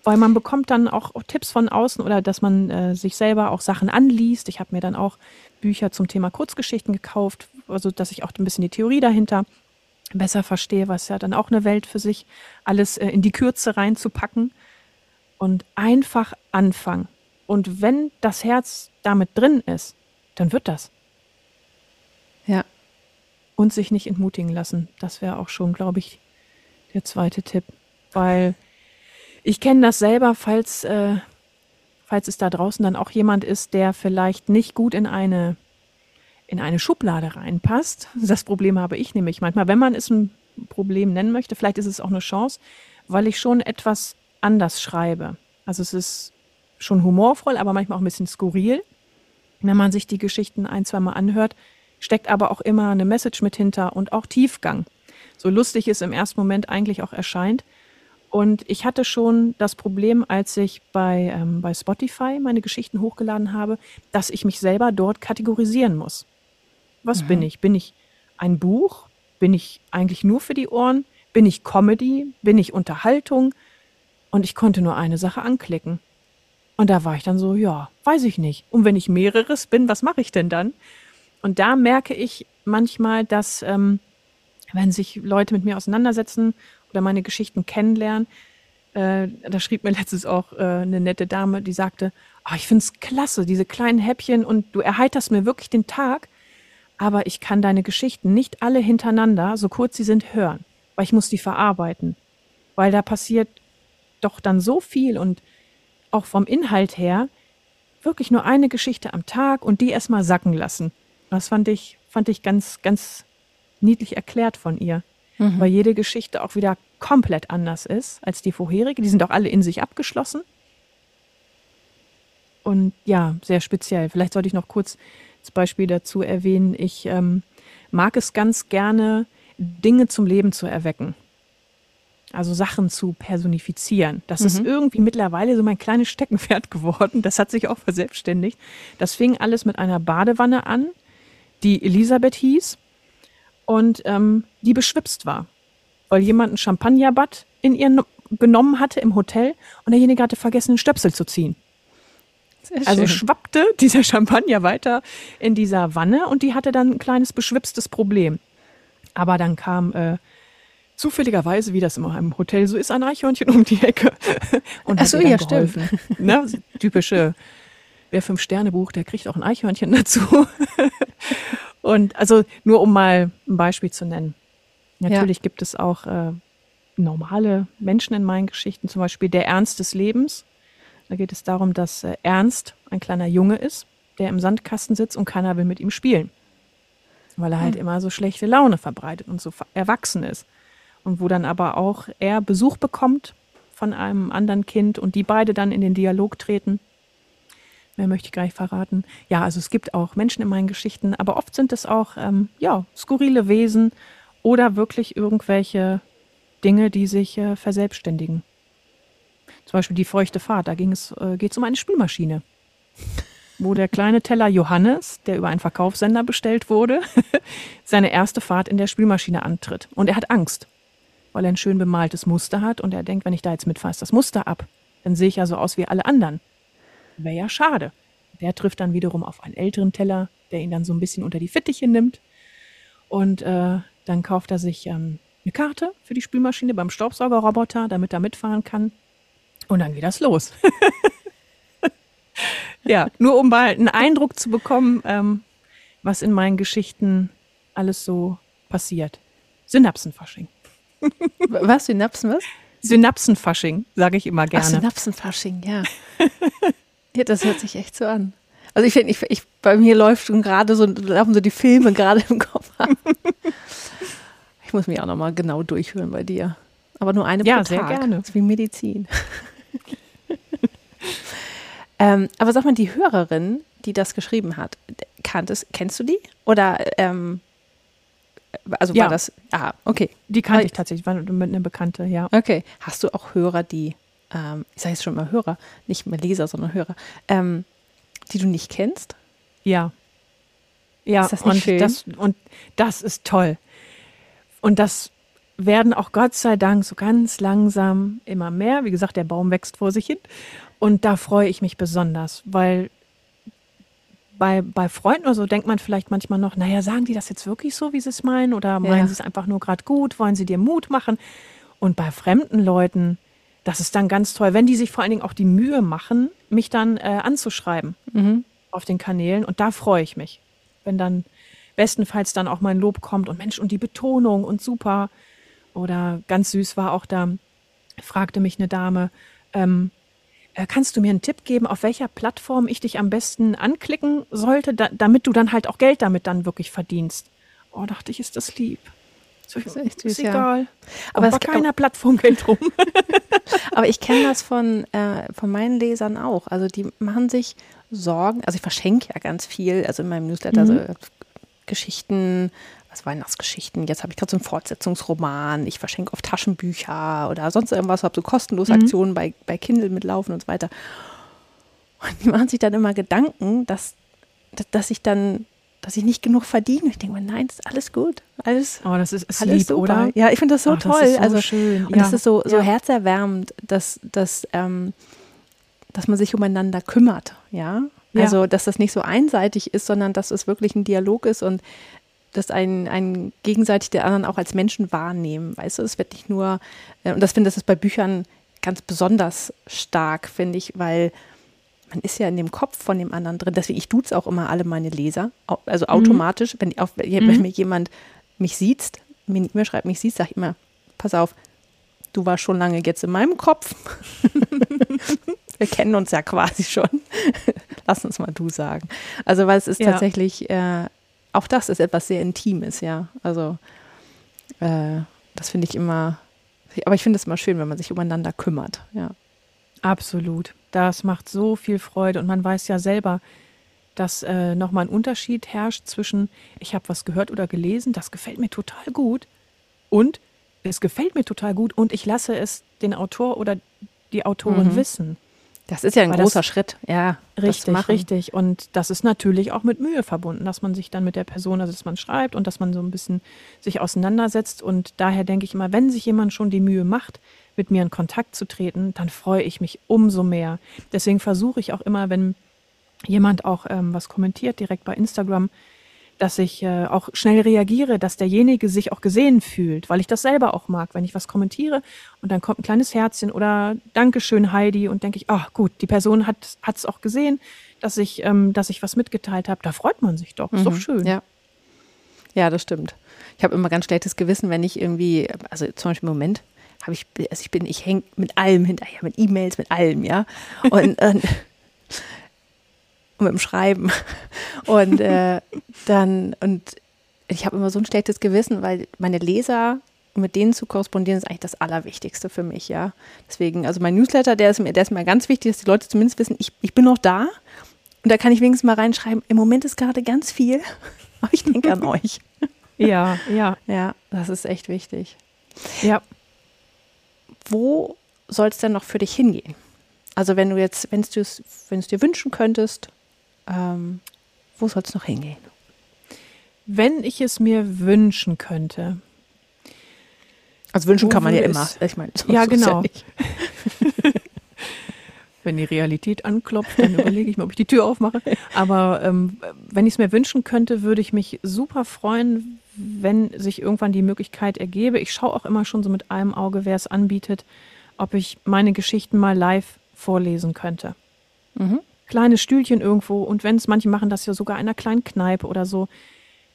weil man bekommt dann auch Tipps von außen oder dass man äh, sich selber auch Sachen anliest. Ich habe mir dann auch Bücher zum Thema Kurzgeschichten gekauft, also dass ich auch ein bisschen die Theorie dahinter besser verstehe, was ja dann auch eine Welt für sich, alles äh, in die Kürze reinzupacken und einfach anfangen. Und wenn das Herz damit drin ist, dann wird das. Ja. Und sich nicht entmutigen lassen. Das wäre auch schon, glaube ich, der zweite Tipp. Weil ich kenne das selber, falls, äh, falls es da draußen dann auch jemand ist, der vielleicht nicht gut in eine, in eine Schublade reinpasst. Das Problem habe ich nämlich manchmal, wenn man es ein Problem nennen möchte, vielleicht ist es auch eine Chance, weil ich schon etwas anders schreibe. Also es ist schon humorvoll, aber manchmal auch ein bisschen skurril. Wenn man sich die Geschichten ein, zweimal anhört, steckt aber auch immer eine Message mit hinter und auch Tiefgang. So lustig es im ersten Moment eigentlich auch erscheint. Und ich hatte schon das Problem, als ich bei, ähm, bei Spotify meine Geschichten hochgeladen habe, dass ich mich selber dort kategorisieren muss. Was mhm. bin ich? Bin ich ein Buch? Bin ich eigentlich nur für die Ohren? Bin ich Comedy? Bin ich Unterhaltung? Und ich konnte nur eine Sache anklicken. Und da war ich dann so, ja, weiß ich nicht. Und wenn ich mehreres bin, was mache ich denn dann? Und da merke ich manchmal, dass ähm, wenn sich Leute mit mir auseinandersetzen oder meine Geschichten kennenlernen. Äh, da schrieb mir letztens auch äh, eine nette Dame, die sagte, oh, ich finde es klasse, diese kleinen Häppchen und du erheiterst mir wirklich den Tag, aber ich kann deine Geschichten nicht alle hintereinander, so kurz sie sind, hören, weil ich muss die verarbeiten, weil da passiert doch dann so viel und auch vom Inhalt her wirklich nur eine Geschichte am Tag und die erstmal sacken lassen. Das fand ich, fand ich ganz, ganz niedlich erklärt von ihr. Mhm. Weil jede Geschichte auch wieder komplett anders ist als die vorherige. Die sind auch alle in sich abgeschlossen. Und ja, sehr speziell. Vielleicht sollte ich noch kurz das Beispiel dazu erwähnen. Ich ähm, mag es ganz gerne, Dinge zum Leben zu erwecken. Also Sachen zu personifizieren. Das mhm. ist irgendwie mittlerweile so mein kleines Steckenpferd geworden. Das hat sich auch verselbstständigt. Das fing alles mit einer Badewanne an, die Elisabeth hieß und ähm, die beschwipst war, weil jemand ein Champagnerbad in ihr genommen hatte im Hotel und derjenige hatte vergessen, den Stöpsel zu ziehen. Also schwappte dieser Champagner weiter in dieser Wanne und die hatte dann ein kleines beschwipstes Problem. Aber dann kam äh, zufälligerweise, wie das immer im Hotel so ist, ein Eichhörnchen um die Ecke und Ach so, ja, geholfen. Stimmt. Ne? Typische, wer fünf Sterne bucht, der kriegt auch ein Eichhörnchen dazu. und also nur um mal ein Beispiel zu nennen. Natürlich ja. gibt es auch äh, normale Menschen in meinen Geschichten, zum Beispiel der Ernst des Lebens. Da geht es darum, dass äh, Ernst ein kleiner Junge ist, der im Sandkasten sitzt und keiner will mit ihm spielen. Weil er halt hm. immer so schlechte Laune verbreitet und so erwachsen ist. Und wo dann aber auch er Besuch bekommt von einem anderen Kind und die beide dann in den Dialog treten. Mehr möchte ich gar nicht verraten. Ja, also es gibt auch Menschen in meinen Geschichten, aber oft sind es auch ähm, ja, skurrile Wesen oder wirklich irgendwelche Dinge, die sich äh, verselbstständigen. Zum Beispiel die feuchte Fahrt, da ging es, äh, geht es um eine Spülmaschine. Wo der kleine Teller Johannes, der über einen Verkaufssender bestellt wurde, seine erste Fahrt in der Spülmaschine antritt. Und er hat Angst, weil er ein schön bemaltes Muster hat und er denkt, wenn ich da jetzt mitfahre, ist das Muster ab. Dann sehe ich ja so aus wie alle anderen. Wäre ja schade. Der trifft dann wiederum auf einen älteren Teller, der ihn dann so ein bisschen unter die Fittiche nimmt. Und äh, dann kauft er sich ähm, eine Karte für die Spülmaschine beim Staubsaugerroboter, damit er mitfahren kann. Und dann geht das los. ja, nur um mal einen Eindruck zu bekommen, ähm, was in meinen Geschichten alles so passiert. Synapsenfasching. was? Synapsen was? Synapsenfasching, sage ich immer gerne. Ach, Synapsenfasching, ja. ja. Das hört sich echt so an. Also ich finde, ich, ich, bei mir läuft schon gerade so, laufen so die Filme gerade im Kopf an. Ich muss mich auch nochmal genau durchhören bei dir. Aber nur eine ja, pro Tag. Ja, sehr gerne. Das ist wie Medizin. ähm, aber sag mal, die Hörerin, die das geschrieben hat, kanntest, kennst du die? Oder ähm, also ja. war das, ah, okay. Die kannte ich tatsächlich, war mit einer Bekannte, ja. Okay. Hast du auch Hörer, die, ähm, ich sage jetzt schon mal Hörer, nicht mehr Leser, sondern Hörer, ähm, die du nicht kennst? Ja. Ja, ist das nicht und, schön? Das, und das ist toll. Und das werden auch Gott sei Dank so ganz langsam immer mehr. Wie gesagt, der Baum wächst vor sich hin. Und da freue ich mich besonders, weil bei, bei Freunden oder so denkt man vielleicht manchmal noch, naja, sagen die das jetzt wirklich so, wie sie es meinen? Oder meinen ja. sie es einfach nur gerade gut? Wollen sie dir Mut machen? Und bei fremden Leuten, das ist dann ganz toll, wenn die sich vor allen Dingen auch die Mühe machen, mich dann äh, anzuschreiben mhm. auf den Kanälen. Und da freue ich mich, wenn dann bestenfalls dann auch mein Lob kommt und Mensch, und die Betonung und super. Oder ganz süß war auch da, fragte mich eine Dame, ähm, äh, kannst du mir einen Tipp geben, auf welcher Plattform ich dich am besten anklicken sollte, da, damit du dann halt auch Geld damit dann wirklich verdienst? Oh, dachte ich, ist das lieb. So, das ist, echt süß, ist egal. Ja. Aber bei keiner Plattform Geld rum. aber ich kenne das von, äh, von meinen Lesern auch. Also die machen sich Sorgen. Also ich verschenke ja ganz viel. Also in meinem Newsletter mhm. so Geschichten, was Weihnachtsgeschichten. Jetzt habe ich gerade so einen Fortsetzungsroman. Ich verschenke oft Taschenbücher oder sonst irgendwas. Habe so kostenlose mhm. Aktionen bei, bei Kindle mitlaufen und so weiter. Und die machen sich dann immer Gedanken, dass, dass ich dann, dass ich nicht genug verdiene. Ich denke mir, nein, ist alles gut. Alles, oh, das ist, ist alles lieb, super. oder? Ja, ich finde das so Ach, toll. Das so also, schön. Und ja. das ist so, so ja. herzerwärmend, dass, dass, ähm, dass man sich umeinander kümmert. Ja. Also, dass das nicht so einseitig ist, sondern dass es wirklich ein Dialog ist und dass ein, ein gegenseitig der anderen auch als Menschen wahrnehmen. Weißt du, es wird nicht nur, äh, und das finde ich, das ist bei Büchern ganz besonders stark, finde ich, weil man ist ja in dem Kopf von dem anderen drin. Deswegen, ich duze auch immer alle meine Leser, also mhm. automatisch, wenn, auf, wenn mhm. mir jemand mich sieht, mir nicht mehr schreibt, mich sieht, sage ich immer, pass auf, du warst schon lange jetzt in meinem Kopf. Wir kennen uns ja quasi schon. Lass uns mal du sagen. Also, weil es ist ja. tatsächlich, äh, auch das ist etwas sehr Intimes, ja. Also äh, das finde ich immer, aber ich finde es immer schön, wenn man sich umeinander kümmert, ja. Absolut. Das macht so viel Freude und man weiß ja selber, dass äh, nochmal ein Unterschied herrscht zwischen, ich habe was gehört oder gelesen, das gefällt mir total gut und es gefällt mir total gut und ich lasse es den Autor oder die Autorin mhm. wissen. Das ist ja ein Weil großer Schritt, ja. Richtig, richtig. Und das ist natürlich auch mit Mühe verbunden, dass man sich dann mit der Person, also dass man schreibt und dass man so ein bisschen sich auseinandersetzt. Und daher denke ich immer, wenn sich jemand schon die Mühe macht, mit mir in Kontakt zu treten, dann freue ich mich umso mehr. Deswegen versuche ich auch immer, wenn jemand auch ähm, was kommentiert, direkt bei Instagram, dass ich äh, auch schnell reagiere, dass derjenige sich auch gesehen fühlt, weil ich das selber auch mag, wenn ich was kommentiere und dann kommt ein kleines Herzchen oder Dankeschön Heidi und denke ich, ach gut, die Person hat es auch gesehen, dass ich, ähm, dass ich was mitgeteilt habe. Da freut man sich doch, ist doch mhm. schön. Ja. ja, das stimmt. Ich habe immer ganz schlechtes Gewissen, wenn ich irgendwie, also zum Beispiel im Moment habe ich, also ich bin, ich hänge mit allem hinterher, mit E-Mails, mit allem, ja. Und äh, und mit dem Schreiben. Und äh, dann, und ich habe immer so ein schlechtes Gewissen, weil meine Leser mit denen zu korrespondieren, ist eigentlich das Allerwichtigste für mich, ja. Deswegen, also mein Newsletter, der ist mir, der ist mir ganz wichtig, dass die Leute zumindest wissen, ich, ich bin noch da. Und da kann ich wenigstens mal reinschreiben, im Moment ist gerade ganz viel, aber ich denke an euch. Ja, ja. Ja, das ist echt wichtig. Ja. Wo soll es denn noch für dich hingehen? Also wenn du jetzt, wenn du es, wenn es dir wünschen könntest, ähm, wo soll es noch hingehen? Wenn ich es mir wünschen könnte. Also wünschen kann man ja immer. Ich meine, ja, genau. Ja wenn die Realität anklopft, dann überlege ich mir, ob ich die Tür aufmache. Aber ähm, wenn ich es mir wünschen könnte, würde ich mich super freuen, wenn sich irgendwann die Möglichkeit ergebe. Ich schaue auch immer schon so mit einem Auge, wer es anbietet, ob ich meine Geschichten mal live vorlesen könnte. Mhm kleine Stühlchen irgendwo und wenn es, manche machen das ja sogar in einer kleinen Kneipe oder so,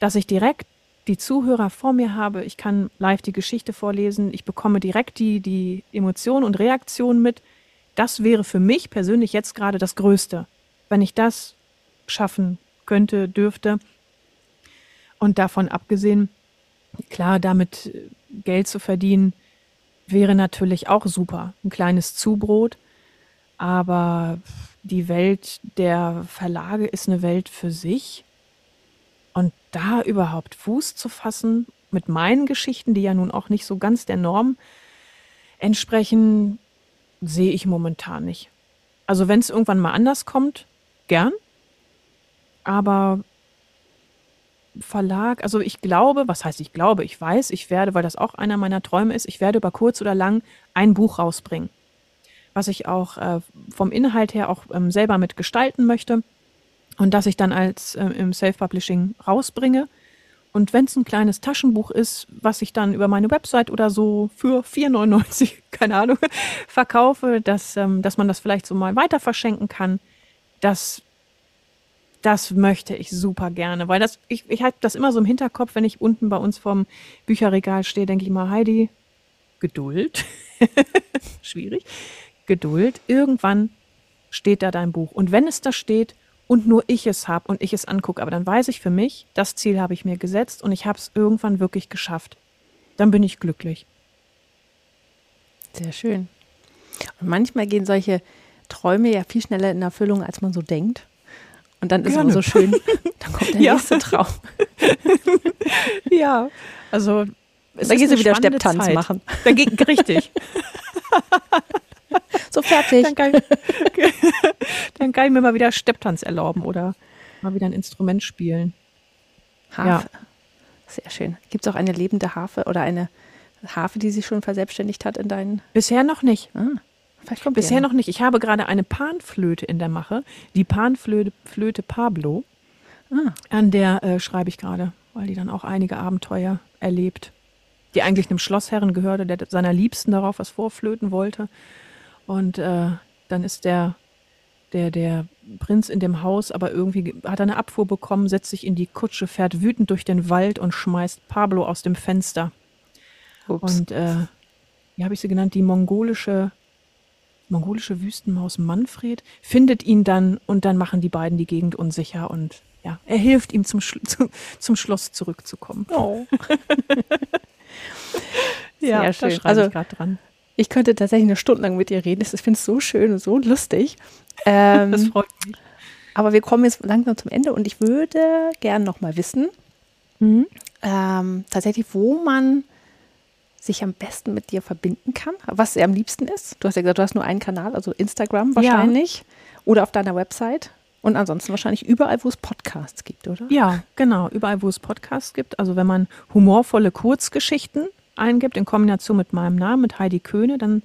dass ich direkt die Zuhörer vor mir habe, ich kann live die Geschichte vorlesen, ich bekomme direkt die, die Emotionen und Reaktionen mit. Das wäre für mich persönlich jetzt gerade das Größte, wenn ich das schaffen könnte, dürfte. Und davon abgesehen, klar, damit Geld zu verdienen, wäre natürlich auch super. Ein kleines Zubrot. Aber die Welt der Verlage ist eine Welt für sich. Und da überhaupt Fuß zu fassen mit meinen Geschichten, die ja nun auch nicht so ganz der Norm entsprechen, sehe ich momentan nicht. Also wenn es irgendwann mal anders kommt, gern. Aber Verlag, also ich glaube, was heißt ich glaube, ich weiß, ich werde, weil das auch einer meiner Träume ist, ich werde über kurz oder lang ein Buch rausbringen was ich auch äh, vom Inhalt her auch ähm, selber mitgestalten möchte und das ich dann als äh, im Self-Publishing rausbringe. Und wenn es ein kleines Taschenbuch ist, was ich dann über meine Website oder so für 4,99, keine Ahnung, verkaufe, dass, ähm, dass man das vielleicht so mal weiter verschenken kann, das, das möchte ich super gerne. Weil das, ich, ich habe das immer so im Hinterkopf, wenn ich unten bei uns vorm Bücherregal stehe, denke ich mal, Heidi, Geduld. Schwierig. Geduld, irgendwann steht da dein Buch. Und wenn es da steht und nur ich es habe und ich es angucke, aber dann weiß ich für mich, das Ziel habe ich mir gesetzt und ich habe es irgendwann wirklich geschafft. Dann bin ich glücklich. Sehr schön. Und manchmal gehen solche Träume ja viel schneller in Erfüllung, als man so denkt. Und dann ist es so schön, dann kommt der ja. nächste Traum. ja, also dann gehst du wieder Stepptanz Zeit. machen. Dann geht richtig. so fertig. Dann kann, ich, dann kann ich mir mal wieder Stepptanz erlauben oder mal wieder ein Instrument spielen. Harfe. Ja. Sehr schön. Gibt es auch eine lebende Harfe oder eine Harfe, die sich schon verselbstständigt hat in deinen? Bisher noch nicht. Ah, Bisher noch nicht. Ich habe gerade eine Panflöte in der Mache. Die Panflöte Flöte Pablo. Ah. An der äh, schreibe ich gerade, weil die dann auch einige Abenteuer erlebt. Die eigentlich einem Schlossherren gehörte, der seiner Liebsten darauf was vorflöten wollte. Und äh, dann ist der, der, der Prinz in dem Haus, aber irgendwie hat er eine Abfuhr bekommen, setzt sich in die Kutsche, fährt wütend durch den Wald und schmeißt Pablo aus dem Fenster. Ups. Und äh, wie habe ich sie genannt? Die mongolische, mongolische Wüstenmaus Manfred findet ihn dann und dann machen die beiden die Gegend unsicher und ja, er hilft ihm zum, Schlu zum, zum Schloss zurückzukommen. Oh. ja, Sehr schön. Da schreibe Also- ich gerade dran. Ich könnte tatsächlich eine Stunde lang mit dir reden. Ich finde es so schön und so lustig. Ähm, Das freut mich. aber wir kommen jetzt langsam zum Ende und ich würde gern noch mal wissen, Mhm. ähm, tatsächlich, wo man sich am besten mit dir verbinden kann, was dir am liebsten ist. Du hast ja gesagt, du hast nur einen Kanal, also Instagram wahrscheinlich oder auf deiner Website und ansonsten wahrscheinlich überall, wo es Podcasts gibt, oder? Ja, genau. Überall, wo es Podcasts gibt. Also wenn man humorvolle Kurzgeschichten eingibt in Kombination mit meinem Namen, mit Heidi Köhne, dann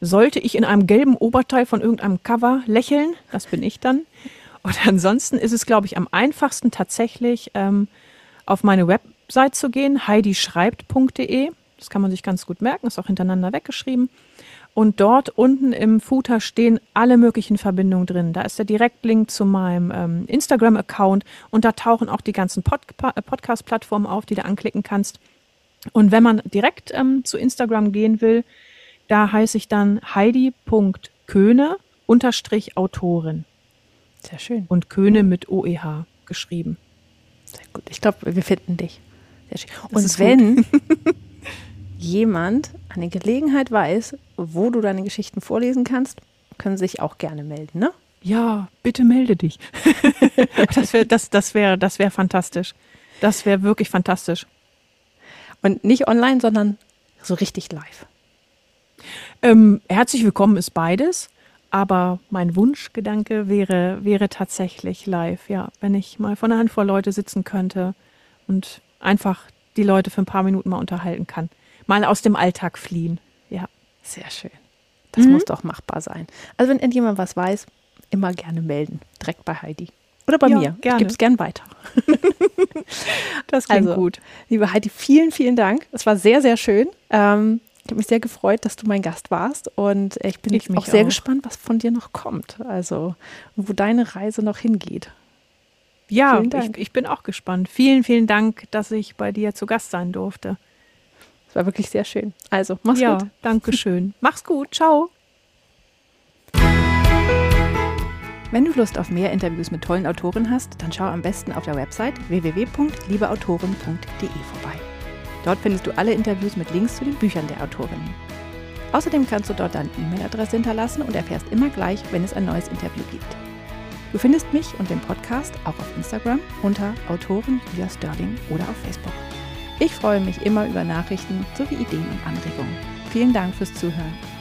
sollte ich in einem gelben Oberteil von irgendeinem Cover lächeln. Das bin ich dann. Und ansonsten ist es, glaube ich, am einfachsten tatsächlich ähm, auf meine Website zu gehen, heidischreibt.de. Das kann man sich ganz gut merken, ist auch hintereinander weggeschrieben. Und dort unten im Footer stehen alle möglichen Verbindungen drin. Da ist der Direktlink zu meinem ähm, Instagram-Account und da tauchen auch die ganzen Pod Podcast-Plattformen auf, die du anklicken kannst. Und wenn man direkt ähm, zu Instagram gehen will, da heiße ich dann heidi.köhne-autorin Sehr schön. und Köhne mit OEH geschrieben. Sehr gut. Ich glaube, wir finden dich. Sehr schön. Und wenn jemand eine Gelegenheit weiß, wo du deine Geschichten vorlesen kannst, können sie sich auch gerne melden, ne? Ja, bitte melde dich. das wäre das, das wär, das wär fantastisch. Das wäre wirklich fantastisch. Und nicht online, sondern so richtig live. Ähm, herzlich willkommen ist beides, aber mein Wunschgedanke wäre, wäre tatsächlich live, ja, wenn ich mal von einer Handvoll Leute sitzen könnte und einfach die Leute für ein paar Minuten mal unterhalten kann. Mal aus dem Alltag fliehen. Ja. Sehr schön. Das Mhm. muss doch machbar sein. Also wenn irgendjemand was weiß, immer gerne melden. Direkt bei Heidi. Oder bei Ja, mir. Ich gerne. gebe es gern weiter. Das klingt gut. Liebe Heidi, vielen, vielen Dank. Es war sehr, sehr schön. Ähm, ich habe mich sehr gefreut, dass du mein Gast warst. Und ich bin Ich auch sehr auch. gespannt, was von dir noch kommt. Also, wo deine Reise noch hingeht. Ja, ich, ich bin auch gespannt. Vielen, vielen Dank, dass ich bei dir zu Gast sein durfte. Es war wirklich sehr schön. Also, mach's ja, gut. danke schön. Mach's gut. Ciao. Wenn du Lust auf mehr Interviews mit tollen Autoren hast, dann schau am besten auf der Website www.liebeautoren.de vorbei. Dort findest du alle Interviews mit Links zu den Büchern der Autorinnen. Außerdem kannst du dort deine E-Mail-Adresse hinterlassen und erfährst immer gleich, wenn es ein neues Interview gibt. Du findest mich und den Podcast auch auf Instagram unter Autorin Julia Sterling oder auf Facebook. Ich freue mich immer über Nachrichten sowie Ideen und Anregungen. Vielen Dank fürs Zuhören.